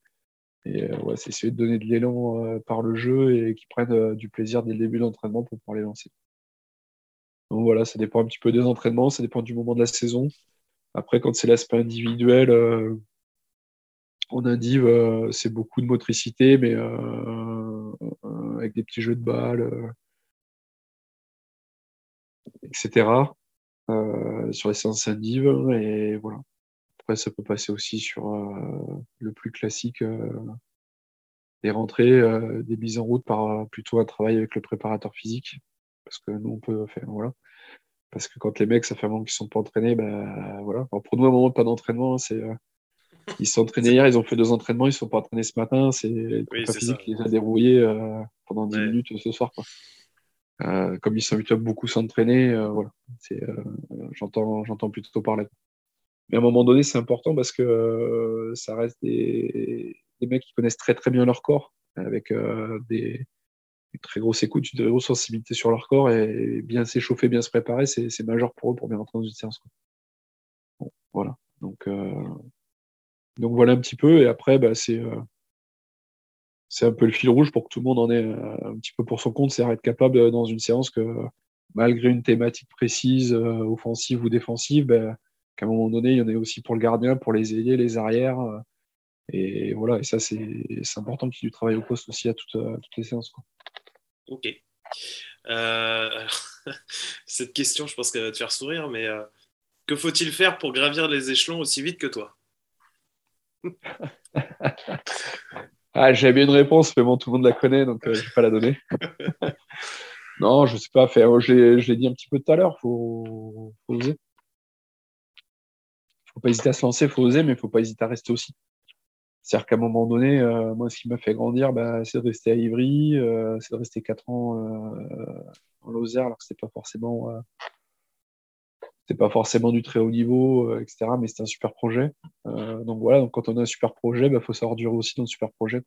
Et ouais, c'est essayer de donner de l'élan par le jeu et qu'ils prennent du plaisir dès le début de l'entraînement pour pouvoir les lancer. Donc voilà, ça dépend un petit peu des entraînements, ça dépend du moment de la saison. Après, quand c'est l'aspect individuel, on a dit c'est beaucoup de motricité, mais avec des petits jeux de balles, etc. sur les séances indives. Et voilà. Après, ça peut passer aussi sur le plus classique des rentrées, des mises en route par plutôt un travail avec le préparateur physique. Parce que nous, on peut faire. Voilà. Parce que quand les mecs, ça fait un moment qu'ils sont pas entraînés, ben voilà. pour nous, un moment pas d'entraînement, hein, c'est ils sont entraînés hier, ils ont fait deux entraînements, ils ne sont pas entraînés ce matin. C'est oui, physique qui les a dérouillés euh, pendant 10 minutes ce soir. Quoi. Euh, comme ils sont habitués à beaucoup s'entraîner, euh, voilà. j'entends, j'entends plutôt par là. Mais à un moment donné, c'est important parce que ça reste des, des, mecs qui connaissent très très bien leur corps, avec des, très grosses écoutes, une très grosse sensibilité sur leur corps et bien s'échauffer, bien se préparer, c'est, majeur pour eux pour bien rentrer dans une séance. Bon, voilà. Donc, donc voilà un petit peu. Et après, bah, c'est euh, c'est un peu le fil rouge pour que tout le monde en ait euh, un petit peu pour son compte, c'est être capable euh, dans une séance que malgré une thématique précise, offensive ou défensive, bah, qu'à un moment donné, il y en ait aussi pour le gardien, pour les ailiers, les arrières. et voilà, et ça, c'est important qu'il y ait du travail au poste aussi à, toutes les séances. Ok. cette question, je pense qu'elle va te faire sourire, mais que faut-il faire pour gravir les échelons aussi vite que toi? Ah, J'avais bien une réponse, mais bon, tout le monde la connaît, donc euh, je ne vais pas la donner. non, je ne sais pas faire. Je l'ai dit un petit peu tout à l'heure, il faut, faut, oser. Il ne faut pas hésiter à se lancer, il faut oser, mais il ne faut pas hésiter à rester aussi. C'est-à-dire qu'à un moment donné, euh, moi, ce qui m'a fait grandir, bah, c'est de rester à Ivry, euh, c'est de rester 4 ans en Lozère, alors que ce pas forcément c'est pas forcément du très haut niveau, euh, etc. Mais c'était un super projet. Euh, donc voilà, donc quand on a un super projet, il bah, faut savoir durer aussi dans le super projet.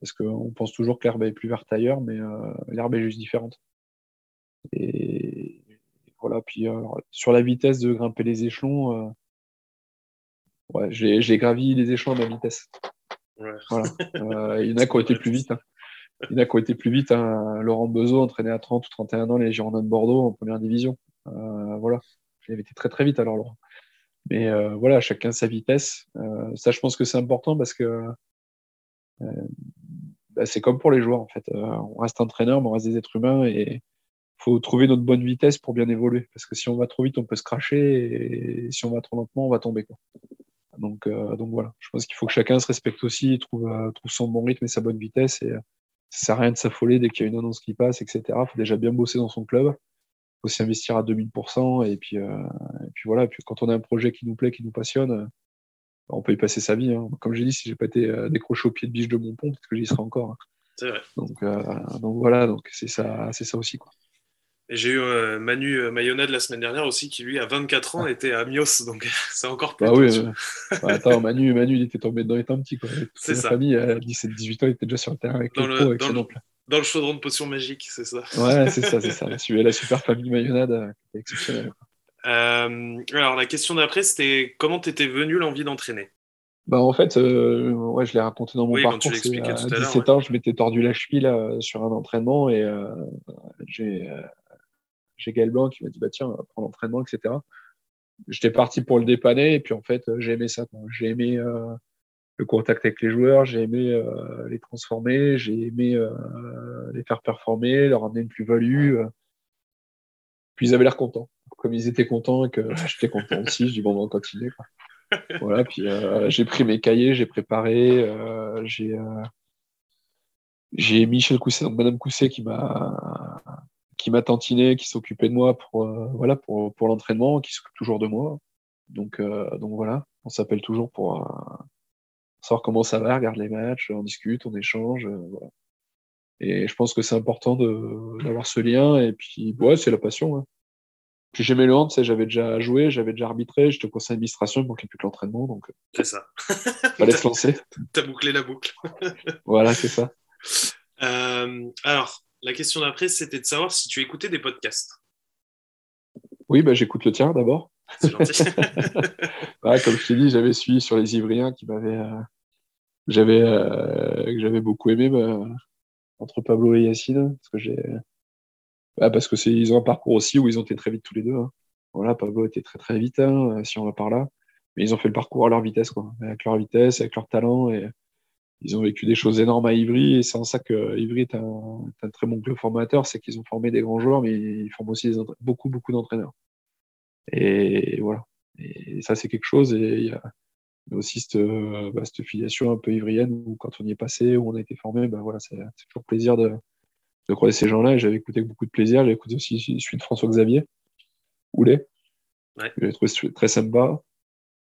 Parce qu'on pense toujours que l'herbe est plus verte ailleurs, mais euh, l'herbe est juste différente. Et voilà, puis sur la vitesse de grimper les échelons, ouais, j'ai gravi les échelons à ma vitesse. Voilà. il y en a qui ont été plus vite. Hein. Il y en a qui ont été plus vite. Hein. Laurent Bezo, entraîné à 30 ou 31 ans les Girondins de Bordeaux en première division. voilà. J'avais été très très vite alors Laurent. Mais euh, voilà, chacun sa vitesse. Euh, ça, je pense que c'est important parce que euh, bah, c'est comme pour les joueurs en fait. on reste entraîneur, mais on reste des êtres humains et faut trouver notre bonne vitesse pour bien évoluer. Parce que si on va trop vite, on peut se cracher et si on va trop lentement, on va tomber. Quoi. Donc, donc voilà, je pense qu'il faut que chacun se respecte aussi, trouve, trouve son bon rythme et sa bonne vitesse. Et ça sert à rien de s'affoler dès qu'il y a une annonce qui passe, etc. Il faut déjà bien bosser dans son club faut s'investir à 2000%. Et puis, euh, et puis voilà, puis quand on a un projet qui nous plaît, qui nous passionne, euh, on peut y passer sa vie. Hein. Comme j'ai dit, si j'ai pas été euh, décroché au pied de biche de mon pont, peut-être que j'y serais encore. Hein. C'est vrai. Donc, donc voilà, donc c'est ça, c'est ça aussi. Quoi. Et j'ai eu Manu Mayonnaise la semaine dernière aussi, qui lui, à 24 ans, était à Mios, donc c'est encore plus. Ah oui, bah, attends, Manu, Manu, il était tombé dedans étant petit. C'est ça. famille, à 17-18 ans, il était déjà sur le terrain avec dans le, pro, avec dans, le, dans le chaudron de potions magiques, c'est ça. Ouais, c'est ça, c'est ça. La, super famille Mayonnaise, euh, exceptionnelle. Euh, alors, la question d'après, c'était comment t'étais venu l'envie d'entraîner? Bah, En fait, euh, ouais, je l'ai raconté dans mon parcours. à 17 ans, je m'étais tordu la cheville sur un entraînement et j'ai Gaël Blanc qui m'a dit bah, Tiens, prends l'entraînement, etc. J'étais parti pour le dépanner et puis en fait, j'ai aimé ça. J'ai aimé le contact avec les joueurs, j'ai aimé euh, les transformer, j'ai aimé euh, les faire performer, leur amener une plus-value. Euh. Puis ils avaient l'air contents. Comme ils étaient contents et que j'étais content aussi, je dis bon, on va continuer. Voilà, puis j'ai pris mes cahiers, j'ai préparé, j'ai j'ai Michel Cousset, donc Madame Cousset qui m'a qui m'a tantiné, qui s'occupait de moi pour voilà pour, pour l'entraînement, qui s'occupe toujours de moi. Donc donc voilà, on s'appelle toujours pour savoir comment ça va, regarde les matchs, on discute, on échange. Euh, voilà. Et je pense que c'est important d'avoir ce lien. Et puis, ouais, c'est la passion. Hein. Puis j'aimais le hand, j'avais déjà joué, j'avais déjà arbitré, j'étais au conseil d'administration, il manquait plus que l'entraînement. Donc, euh, c'est ça. fallait se lancer. T'as bouclé la boucle. voilà, c'est ça. Euh, alors, la question d'après, c'était de savoir si tu écoutais des podcasts. Oui, bah, j'écoute le tien d'abord. Comme je t'ai dit, j'avais suivi sur les Ivriens qui m'avaient, euh, j'avais, euh, j'avais beaucoup aimé bah, entre Pablo et Yacine, parce que j'ai, bah, parce ont un parcours aussi où ils ont été très vite tous les deux. Hein. Voilà, Pablo était très très vite, hein, si on va par là, mais ils ont fait le parcours à leur vitesse, quoi, avec leur vitesse, avec leur talent, ils ont vécu des choses énormes à Ivry, et c'est en ça que Ivry est un, un très bon club formateur, c'est qu'ils ont formé des grands joueurs, mais ils forment aussi beaucoup beaucoup d'entraîneurs. Et voilà. Et ça, c'est quelque chose. Et il y a aussi cette, bah, cette, filiation un peu ivrienne où quand on y est passé, où on a été formé, bah, voilà, c'est toujours plaisir de, de croiser ces gens-là. Et j'avais écouté avec beaucoup de plaisir. J'ai écouté aussi celui de François Xavier, Oulet. Ouais. Je l'ai trouvé très sympa.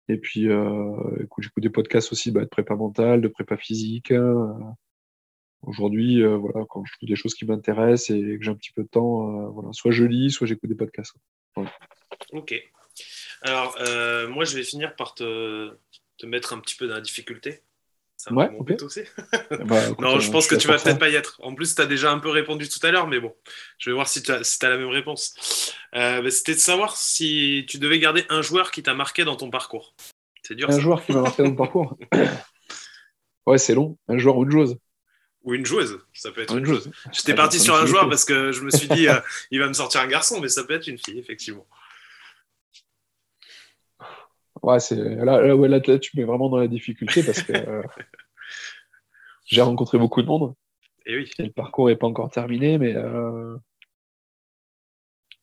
Et puis, euh, j'écoute des podcasts aussi bah, de prépa mentale, de prépa physique. Hein. Aujourd'hui, euh, voilà, quand je trouve des choses qui m'intéressent et que j'ai un petit peu de temps, euh, voilà, soit je lis, soit j'écoute des podcasts. Voilà. Ok. Alors, euh, moi, je vais finir par te, te, mettre un petit peu dans la difficulté. Ça ouais, ok. Aussi. bah, non, je pense que tu vas peut-être pas y être. En plus, tu as déjà un peu répondu tout à l'heure, mais bon, je vais voir si tu as, si as, la même réponse. Euh, bah, C'était de savoir si tu devais garder un joueur qui t'a marqué dans ton parcours. C'est dur. Un joueur qui m'a marqué dans mon parcours Ouais, c'est long. Un joueur ou une joueuse ou une joueuse, ça peut être une, joueuse. J'étais parti sur un joueur parce que je me suis dit, euh, il va me sortir un garçon, mais ça peut être une fille, effectivement. Ouais, c'est là, là, ouais, là, tu mets vraiment dans la difficulté parce que euh, j'ai rencontré beaucoup de monde. Et oui. le parcours n'est pas encore terminé, mais. Euh...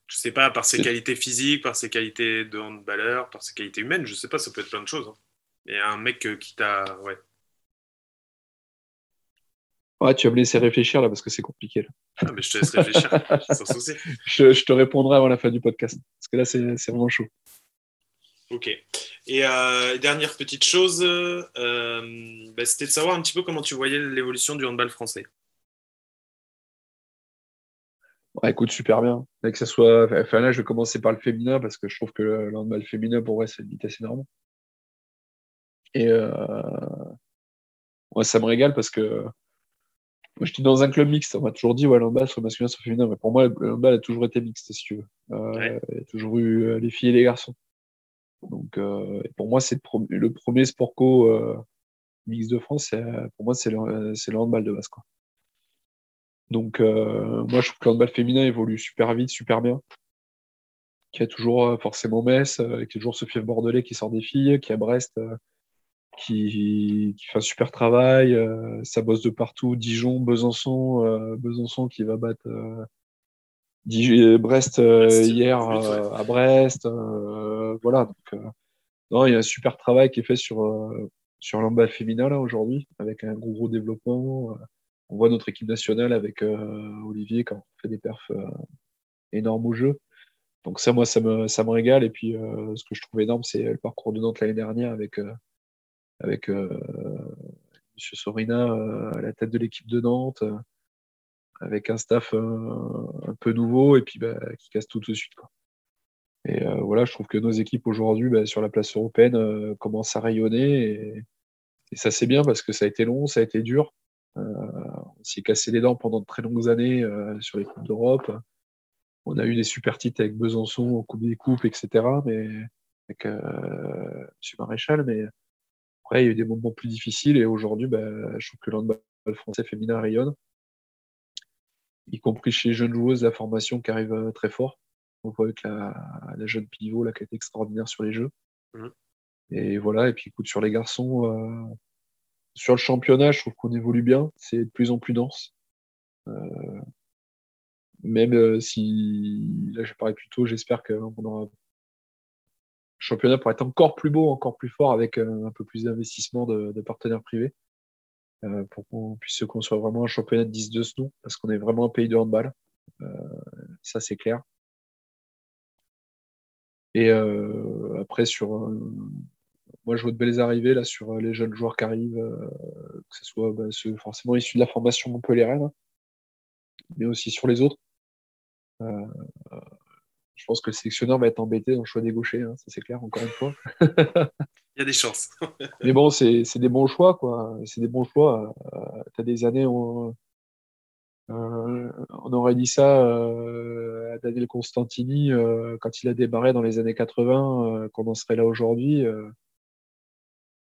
Je sais pas, par ses qualités physiques, par ses qualités de handballeur, par ses qualités humaines, je sais pas, ça peut être plein de choses. Hein. Et un mec euh, qui t'a. Ouais. Ouais, tu vas me laisser réfléchir là parce que c'est compliqué. Là. Ah, mais je te laisse réfléchir, sans souci. Je, je, te répondrai avant la fin du podcast parce que là, c'est vraiment chaud. Ok. Et euh, dernière petite chose, euh, bah, c'était de savoir un petit peu comment tu voyais l'évolution du handball français. écoute, super bien. que ça soit... enfin, là, je vais commencer par le féminin parce que je trouve que le handball féminin, pour moi, c'est une vitesse énorme. Et euh... ça me régale parce que moi, j'étais dans un club mixte. On m'a toujours dit, ouais, le handball, soit masculin, soit féminin. Mais pour moi, le handball a toujours été mixte, si tu veux. Euh, Il y a toujours eu les filles et les garçons. Donc, euh, pour moi, c'est le, premier sport co euh, mix de France. Pour moi, c'est le, handball de base. Donc, euh, moi, je trouve que le handball féminin évolue super vite, super bien. Qui a toujours forcément Metz, qui a toujours Sophie Bordelais qui sort des filles, qui a Brest qui, fait un super travail. ça bosse de partout. Dijon, Besançon, Besançon qui va battre Brest hier à Brest. voilà. Donc, non, il y a un super travail qui est fait sur, sur l'emballage féminin là aujourd'hui, avec un gros, gros développement. On voit notre équipe nationale avec Olivier quand on fait des perfs énormes au jeu. Donc ça, moi, ça me, ça me régale. Et puis, ce que je trouve énorme, c'est le parcours de Nantes l'année dernière avec, avec M. Sorina à la tête de l'équipe de Nantes avec un staff euh, un peu nouveau et puis bah, qui casse tout de suite. Et euh, voilà, je trouve que nos équipes aujourd'hui bah, sur la place européenne euh, commencent à rayonner et, ça c'est bien parce que ça a été long, ça a été dur. on s'est cassé les dents pendant de très longues années sur les Coupes d'Europe. On a eu des super titres avec Besançon au Coupe des Coupes, etc. Mais avec M. Maréchal, mais après il y a eu des moments plus difficiles et aujourd'hui, bah, je trouve que l'handball français féminin rayonne y compris chez les jeunes joueuses, la formation qui arrive euh, très fort. On voit avec la, jeune pivot là, qui a été extraordinaire sur les jeux. Mmh. Et voilà, et puis écoute, sur les garçons, euh, sur le championnat, je trouve qu'on évolue bien. C'est de plus en plus dense. Euh, même si, là je parlais plus tôt, j'espère qu'on aura le championnat pour être encore plus beau, encore plus fort avec un peu plus d'investissement de, partenaires privés. Euh, pour qu'on puisse se construire vraiment un championnat de 10 de snow, parce qu'on est vraiment un pays de handball. Euh, ça, c'est clair. Et euh, après, sur. moi, je vois de belles arrivées là, sur les jeunes joueurs qui arrivent, que ce soit bah, ceux forcément issus de la formation Montpellier-Rennes, mais aussi sur les autres je pense que le sélectionneur va être embêté dans le choix des gauchers, hein, ça c'est clair, encore une fois. Il y a des chances. Mais bon, c'est des bons choix, quoi. C'est des bons choix. Euh, tu as des années où on aurait dit ça à Daniel Constantini quand il a démarré dans les années 80, qu'on en serait là aujourd'hui.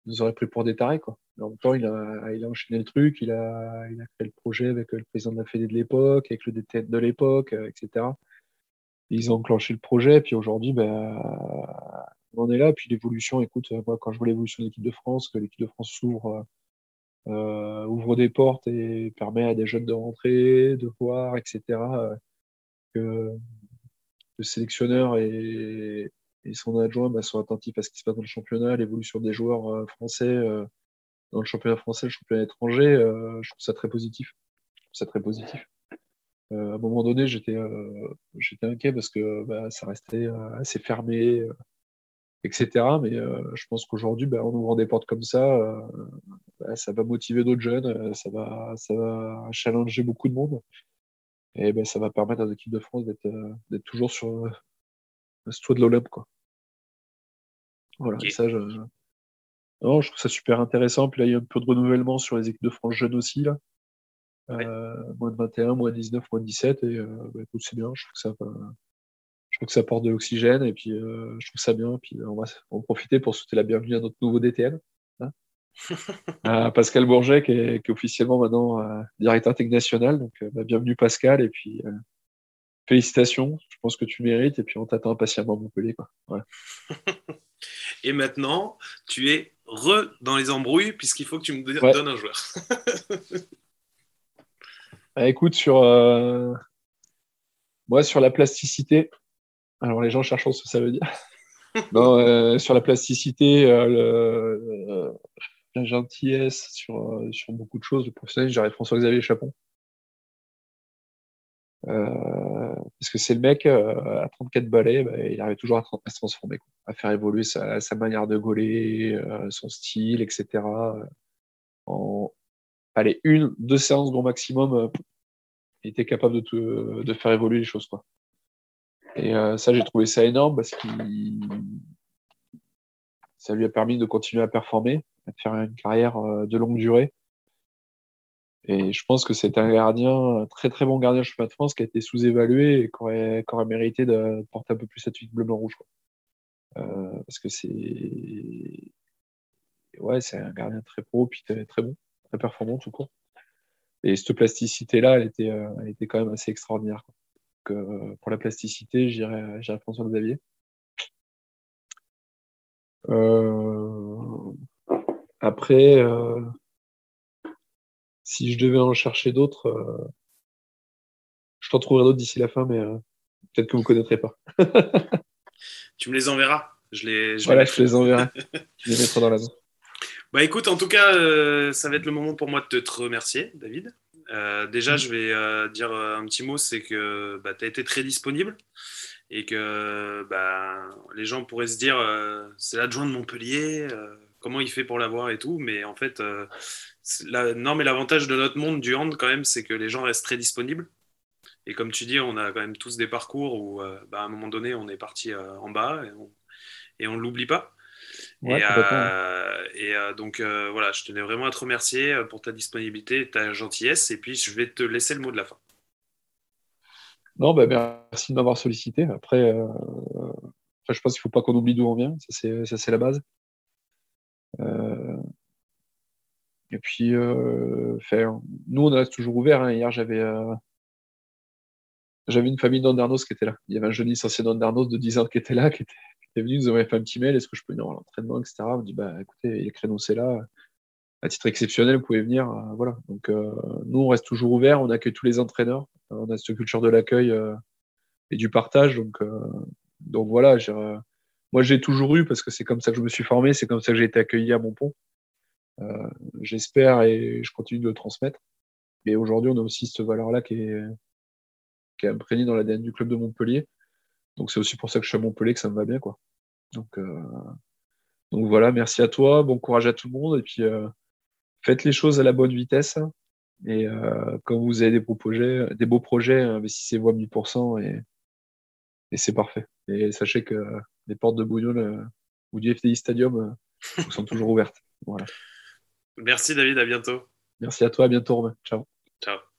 nous aurait pris pour des tarés. Quoi. En même temps, il a, il a enchaîné le truc, il a, il a créé le projet avec le président de la Fédé de l'époque, avec le DTN de l'époque, etc. Ils ont enclenché le projet, puis aujourd'hui, ben, on en est là. Puis l'évolution, écoute, moi, quand je vois l'évolution de l'équipe de France, que l'équipe de France s'ouvre euh, ouvre des portes et permet à des jeunes de rentrer, de voir, etc. Euh, que le sélectionneur et, son adjoint bah, sont attentifs à ce qui se passe dans le championnat, l'évolution des joueurs euh, français dans le championnat français, le championnat étranger, je trouve ça très positif. Je trouve ça très positif. à un moment donné, j'étais j'étais inquiet parce que bah, ça restait assez fermé, etc. Mais je pense qu'aujourd'hui, bah, en ouvrant des portes comme ça, bah, ça va motiver d'autres jeunes, euh, ça va, ça va challenger beaucoup de monde. Et ben, ça va permettre à l'équipe de France d'être euh, toujours sur euh, ce toit de l'Olympe. Quoi. Voilà, ça, je... Non, je trouve ça super intéressant. Puis là, il y a un peu de renouvellement sur les équipes de France jeunes aussi. Là. moins de 21, moins de 19, moins de 17. Et bah, écoute, c'est bien. Je trouve que ça, je trouve que ça apporte de l'oxygène. Et puis, je trouve ça bien. Puis, on va en profiter pour souhaiter la bienvenue à notre nouveau DTN. Pascal Bourget, qui est, officiellement maintenant euh, directeur technique national. Donc, euh, bah, bienvenue Pascal, et puis euh, félicitations. Je pense que tu mérites, et puis on t'attend impatiemment à Montpellier. Quoi. et maintenant, tu es re dans les embrouilles, puisqu'il faut que tu me donnes un joueur. Bah, écoute, sur, moi, sur la plasticité, alors les gens cherchent ce que ça veut dire. non, sur la plasticité, le, la gentillesse sur, euh, sur beaucoup de choses. Le professionnel, j'arrive François-Xavier Chapon. Euh, parce que c'est le mec, euh, à 34 balais, bah, il arrive toujours à, se transformer, à faire évoluer sa, manière de gauler, son style, etc. En allez, une, deux séances grand maximum, il était capable de, de faire évoluer les choses. Quoi. Et ça, j'ai trouvé ça énorme parce que ça lui a permis de continuer à performer de faire une carrière euh, de longue durée. Et je pense que c'est un gardien, un très très bon gardien chemin de France qui a été sous-évalué et qui aurait, mérité de porter un peu plus cette suite bleu-blanc-rouge. Euh, parce que c'est ouais, c'est un gardien très pro, puis très, bon, très performant tout court. Et cette plasticité-là, elle était, euh, elle était quand même assez extraordinaire. Donc, pour la plasticité, j'irais François Xavier. Euh, après, euh, si je devais en chercher d'autres, euh, je t'en trouverai d'autres d'ici la fin, mais euh, peut-être que vous ne connaîtrez pas. tu me les enverras. Je les, je voilà, les je les enverrai. je les mettrai dans la zone. Bah écoute, en tout cas, ça va être le moment pour moi de te remercier, David. Déjà, je vais dire un petit mot, c'est que bah, tu as été très disponible et que bah, les gens pourraient se dire c'est l'adjoint de Montpellier, comment il fait pour l'avoir et tout. Mais en fait, euh, la, non, mais l'avantage de notre monde du hand, quand même, c'est que les gens restent très disponibles. Et comme tu dis, on a quand même tous des parcours où, euh, bah, à un moment donné, on est parti euh, en bas et on ne l'oublie pas. Et, donc, voilà, je tenais vraiment à te remercier pour ta disponibilité, ta gentillesse. Et puis, je vais te laisser le mot de la fin. Non, bah, merci de m'avoir sollicité. Après, je pense qu'il ne faut pas qu'on oublie d'où on vient. Ça, c'est la base. Euh, et puis, euh, nous, on reste toujours ouvert. Hein. Hier, j'avais euh, j'avais une famille d'Andernos qui était là. Il y avait un jeune licencié d'Andernos de 10 ans qui était là, qui était, venu, nous avait fait un petit mail, est-ce que je peux venir à l'entraînement, etc. On me dit, bah écoutez, les créneaux, c'est là. À titre exceptionnel, vous pouvez venir. voilà. Donc, nous, on reste toujours ouvert, on accueille tous les entraîneurs. On a cette culture de l'accueil et du partage. Donc, donc voilà, moi, j'ai toujours eu, parce que c'est comme ça que je me suis formé, c'est comme ça que j'ai été accueilli à mon pont. Euh, j'espère et je continue de le transmettre. Et aujourd'hui, on a aussi cette valeur-là qui est, qui est imprégnée dans l'ADN du club de Montpellier. Donc, c'est aussi pour ça que je suis à Montpellier que ça me va bien. Quoi. Donc, euh, donc voilà, merci à toi, bon courage à tout le monde. Et puis, euh, faites les choses à la bonne vitesse. Et quand vous avez des beaux projets, des beaux projets investissez-vous à 1000% et, et c'est parfait. Et sachez que les portes de Bouillon euh, ou du FTI Stadium euh, sont toujours ouvertes. Voilà. Merci David, à bientôt. Merci à toi, à bientôt Romain. Ciao. Ciao.